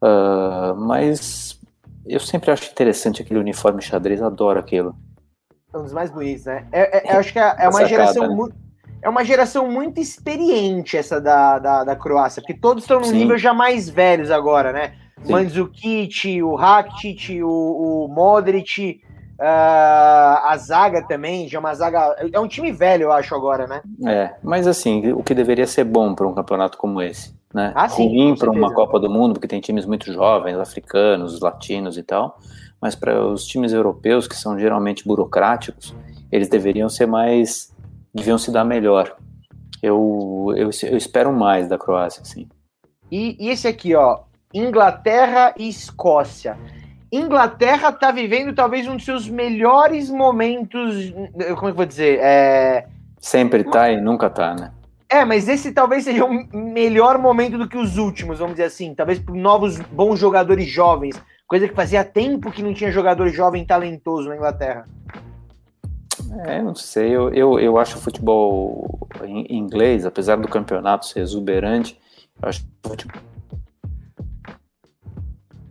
uh, mas eu sempre acho interessante aquele uniforme xadrez, adoro aquilo. É um dos mais bonitos, né? É, é, eu acho que é, é uma sacada, geração né? muito. É uma geração muito experiente essa da, da, da Croácia, porque todos estão num Sim. nível já mais velhos agora, né? Sim. Mandzukic, o Rakitic, o, o Modric, Uh, a zaga também, já é uma zaga. É um time velho, eu acho, agora, né? É, mas assim, o que deveria ser bom para um campeonato como esse, né? Ah, sim, Ruim para uma Copa do Mundo, porque tem times muito jovens, africanos, latinos e tal, mas para os times europeus, que são geralmente burocráticos, eles deveriam ser mais. deviam se dar melhor. Eu, eu, eu espero mais da Croácia, sim. E, e esse aqui, ó, Inglaterra e Escócia. Inglaterra está vivendo talvez um dos seus melhores momentos. Como é que eu vou dizer? É... Sempre tá e nunca tá, né? É, mas esse talvez seja um melhor momento do que os últimos, vamos dizer assim. Talvez por novos bons jogadores jovens. Coisa que fazia tempo que não tinha jogador jovem talentoso na Inglaterra. É, não sei. Eu, eu, eu acho o futebol em inglês, apesar do campeonato ser exuberante, eu acho o futebol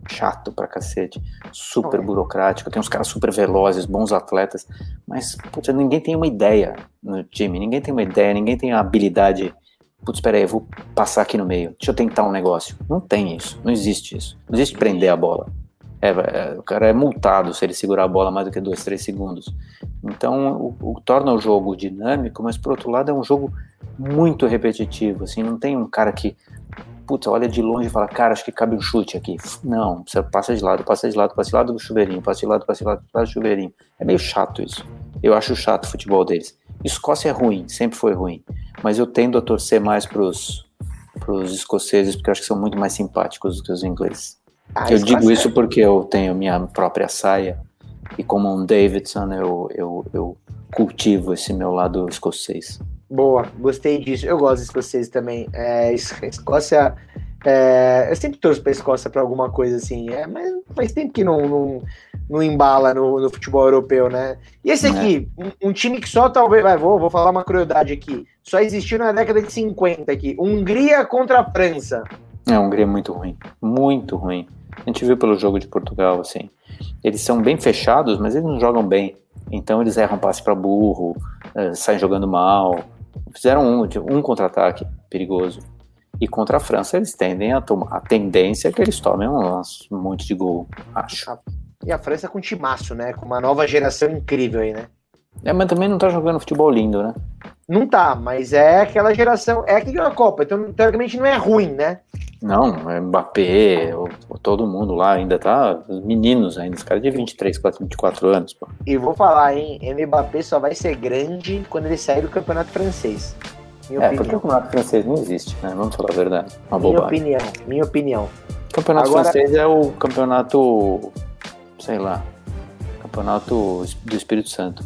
chato pra cacete, super burocrático, tem uns caras super velozes, bons atletas, mas putz, ninguém tem uma ideia no time, ninguém tem uma ideia, ninguém tem a habilidade. Putz, espera aí, eu vou passar aqui no meio, deixa eu tentar um negócio. Não tem isso, não existe isso. Não existe prender a bola. É, é, o cara é multado se ele segurar a bola mais do que dois, três segundos. Então, o, o, torna o jogo dinâmico, mas por outro lado é um jogo muito repetitivo. Assim, não tem um cara que putz, olha de longe e fala, cara, acho que cabe um chute aqui. Não, você passa de lado, passa de lado, passa de lado do chuveirinho, passa de lado, passa de lado, passa do chuveirinho. É meio chato isso. Eu acho chato o futebol deles. Escócia é ruim, sempre foi ruim. Mas eu tendo a torcer mais pros, pros escoceses, porque eu acho que são muito mais simpáticos do que os ingleses. Ah, eu digo isso porque eu tenho minha própria saia e como um Davidson eu, eu, eu cultivo esse meu lado escocês. Boa, gostei disso. Eu gosto de escocês também. É, Escócia. É, eu sempre torço pra Escócia pra alguma coisa assim. É, mas faz tempo que não, não, não embala no, no, futebol europeu, né? E esse aqui, é. um, um, time que só talvez. Vai, vou, vou falar uma crueldade aqui. Só existiu na década de 50 aqui. Hungria contra a França. É, a Hungria é muito ruim. Muito ruim. A gente viu pelo jogo de Portugal, assim. Eles são bem fechados, mas eles não jogam bem. Então eles erram passe para burro, é, saem jogando mal. Fizeram um, um contra-ataque perigoso. E contra a França eles tendem a tomar. A tendência é que eles tomem um, um monte de gol, acho. E a França com timaço, né? Com uma nova geração incrível aí, né? É, mas também não tá jogando futebol lindo, né? Não tá, mas é aquela geração, é aquela Copa, então teoricamente não é ruim, né? Não, é Mbappé, todo mundo lá ainda tá, os meninos ainda, os caras de 23, 24 anos. Pô. E vou falar, hein, Mbappé só vai ser grande quando ele sair do campeonato francês. Minha é, opinião. porque o campeonato francês não existe, né? Vamos falar a verdade. Uma minha bobagem. opinião, minha opinião. O campeonato Agora... francês é o campeonato, sei lá, campeonato do Espírito Santo.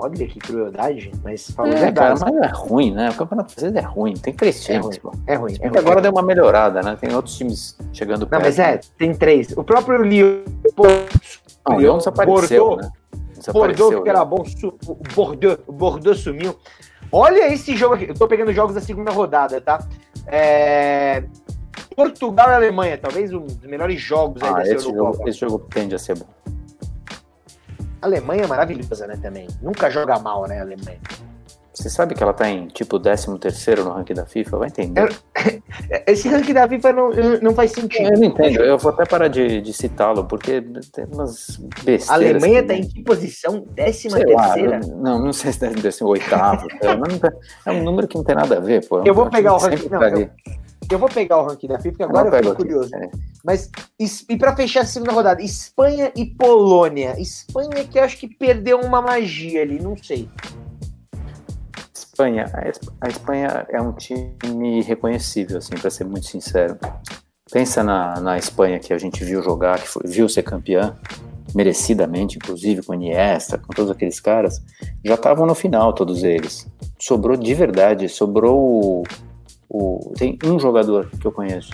Olha que crueldade, mas falou é, verdade. Cara, mas é ruim, né? O campeonato francês é ruim, tem três times. É ruim, pô. é ruim. É ruim agora é deu uma melhorada, né? Tem outros times chegando perto. Não, mas é, tem três. O próprio Lyon. Não, o Lyon desapareceu, Bordeaux, né? Desapareceu, Bordeaux, que era bom, o Bordeaux, Bordeaux sumiu. Olha esse jogo aqui. Eu tô pegando jogos da segunda rodada, tá? É... Portugal e Alemanha, talvez um dos melhores jogos ah, aí esse jogo, esse jogo tende a ser bom. A Alemanha é maravilhosa, né, também. Nunca joga mal, né, a Alemanha. Você sabe que ela tá em tipo 13 terceiro no ranking da FIFA? Vai entender. [laughs] Esse ranking da FIFA não, não faz sentido. Eu não entendo, eu vou até parar de, de citá-lo, porque tem umas besteiras. A Alemanha tá em que posição? 13 terceira? Não, não sei se é décimo oitavo. é um número que não tem nada a ver, pô. Eu vou pegar o ranking. Não, eu, eu vou pegar o ranking da FIFA, porque agora eu, eu fico curioso. É. Mas, e para fechar a segunda rodada, Espanha e Polônia. Espanha que eu acho que perdeu uma magia ali, não sei. Espanha, a Espanha é um time reconhecível, assim, para ser muito sincero. Pensa na, na Espanha que a gente viu jogar, que foi, viu ser campeã, merecidamente, inclusive com Iniesta, com todos aqueles caras, já estavam no final, todos eles. Sobrou de verdade, sobrou o, tem um jogador que eu conheço.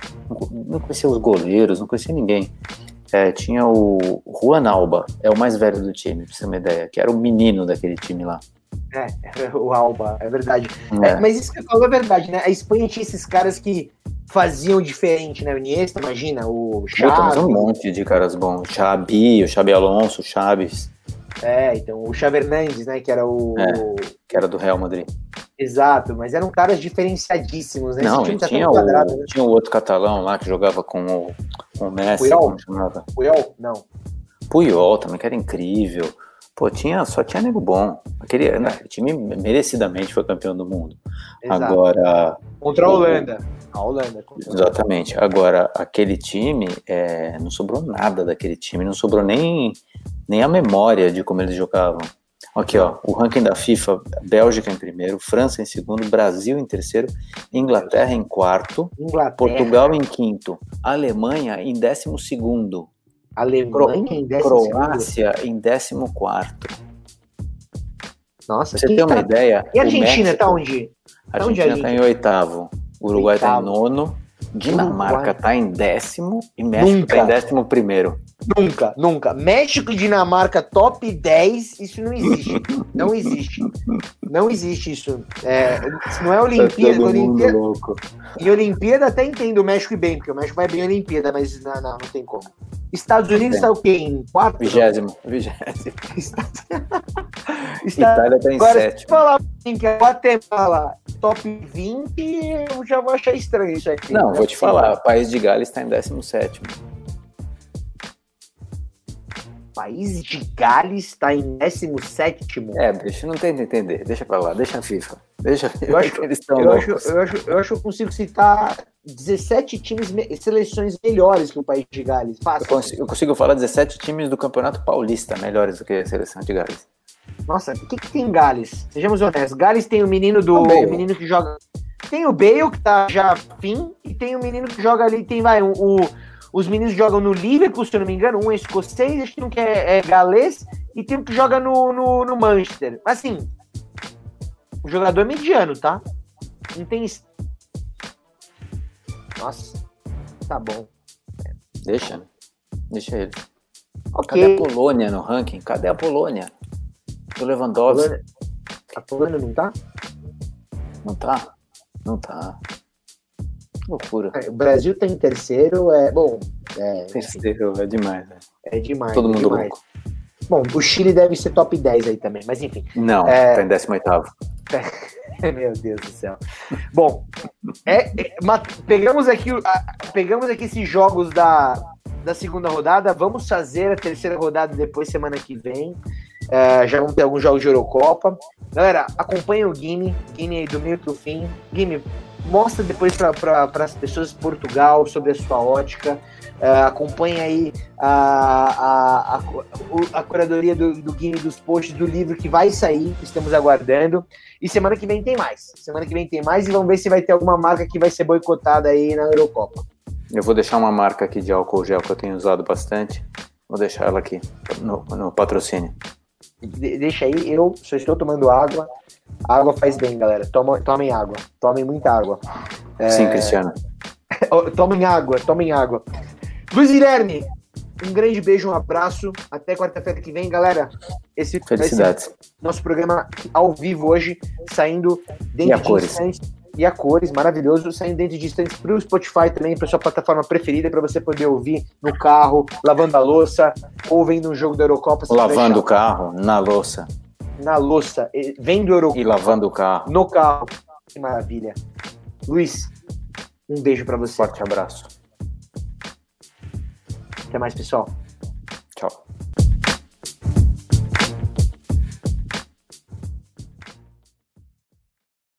Não conhecia os goleiros, não conhecia ninguém. É, tinha o Juan Alba, é o mais velho do time, pra você ter uma ideia, que era o menino daquele time lá. É, o Alba, é verdade. É. É, mas isso que eu falo é verdade, né? A Espanha tinha esses caras que faziam diferente, né? O Iniesta, imagina, o Xavi. um monte de caras bons. Xabi, o Xabi Alonso, o Chaves. É, então o Xavi Hernandes, né? Que era o. É, que era do Real Madrid. Exato, mas eram caras diferenciadíssimos, né? Não, tá tinha, o, quadrado, né? tinha o outro catalão lá que jogava com o, com o Messi, Puyol? como chamava? Puyol? Não. Puyol também, que era incrível. Pô, tinha, só tinha nego bom. Aquele, né, o time merecidamente foi campeão do mundo. Exato. Agora. Contra a Holanda. A Holanda. Exatamente. Agora, aquele time, é, não sobrou nada daquele time, não sobrou nem, nem a memória de como eles jogavam. Aqui, ó, o ranking da FIFA, Bélgica em primeiro, França em segundo, Brasil em terceiro, Inglaterra em quarto, Inglaterra. Portugal em quinto, Alemanha em décimo segundo, Alemanha em décimo Croácia segundo. em décimo quarto. Nossa, você tem uma tá... ideia? E a Argentina México... tá onde? A A Argentina está em oitavo. O Uruguai está em nono. Dinamarca está em décimo e México está em décimo primeiro. Nunca, nunca. México e Dinamarca top 10, isso não existe. não existe. Não existe isso. É, não é Olimpíada. Tá Olimpíada em Olimpíada até entendo o México bem, porque o México vai bem em Olimpíada, mas não, não, não tem como. Estados Unidos está o quê? Em quarto? Vigésimo. Vigésimo. [laughs] Itália está em Agora, sétimo. Se falar que é Guatemala top 20, eu já vou achar estranho isso aqui. Não, né? vou te falar. O país de Gales está em 17. País de Gales está em 17. É, bicho, não tenta entender. Deixa pra lá, deixa a FIFA. Deixa eu [laughs] acho, eles estão eu, acho, eu, acho, eu acho que eu consigo citar 17 times, seleções melhores que o País de Gales. Eu consigo, eu consigo falar 17 times do Campeonato Paulista melhores do que a seleção de Gales. Nossa, o que, que tem em Gales? Sejamos honestos. Gales tem o menino do. O, o menino que joga. Tem o Bale, que tá já fim, e tem o menino que joga ali, tem, vai, o, o os meninos jogam no Liverpool, se eu não me engano, um é escocês, acho que um que é, é galês, e tem um que joga no, no, no Manchester. Assim, o jogador é mediano, tá? Não tem. Nossa, tá bom. Deixa, deixa ele. Okay. Cadê a Polônia no ranking? Cadê a Polônia? Do Lewandowski. A Polônia, a Polônia não tá? Não tá? Não tá. Loucura. É, o Brasil tem terceiro, é. Bom. É, terceiro é demais, né? É demais. Todo é mundo demais. louco. Bom, o Chile deve ser top 10 aí também, mas enfim. Não, é... tá em 18. [laughs] Meu Deus do céu. Bom, é, é, pegamos, aqui, pegamos aqui esses jogos da, da segunda rodada. Vamos fazer a terceira rodada depois, semana que vem. É, já vamos ter alguns jogos de Eurocopa. Galera, acompanha o Guime, Guime aí do meio pro fim. Guime, mostra depois para as pessoas de Portugal sobre a sua ótica. Uh, acompanha aí a, a, a, a curadoria do, do Guine dos posts do livro que vai sair, estamos aguardando. E semana que vem tem mais. Semana que vem tem mais e vamos ver se vai ter alguma marca que vai ser boicotada aí na Eurocopa. Eu vou deixar uma marca aqui de álcool gel que eu tenho usado bastante. Vou deixar ela aqui no, no patrocínio. De, deixa aí, eu só estou tomando água. A água faz bem, galera. Tomem, tomem água. Tomem muita água. É... Sim, Cristiano. [laughs] tomem água, tomem água. Luiz Guilherme, um grande beijo, um abraço. Até quarta-feira que vem, galera. Esse Felicidades. nosso programa ao vivo hoje, saindo dentro de cores. E a cores, maravilhoso, saindo dentro de instantes para o Spotify também, para sua plataforma preferida, para você poder ouvir no carro, lavando a louça, ou vendo um jogo da Eurocopa. Lavando o carro, na louça na louça, vendo o Eurocopa. E lavando o carro. No carro. Que maravilha. Luiz, um beijo para você. Forte abraço. Até mais, pessoal.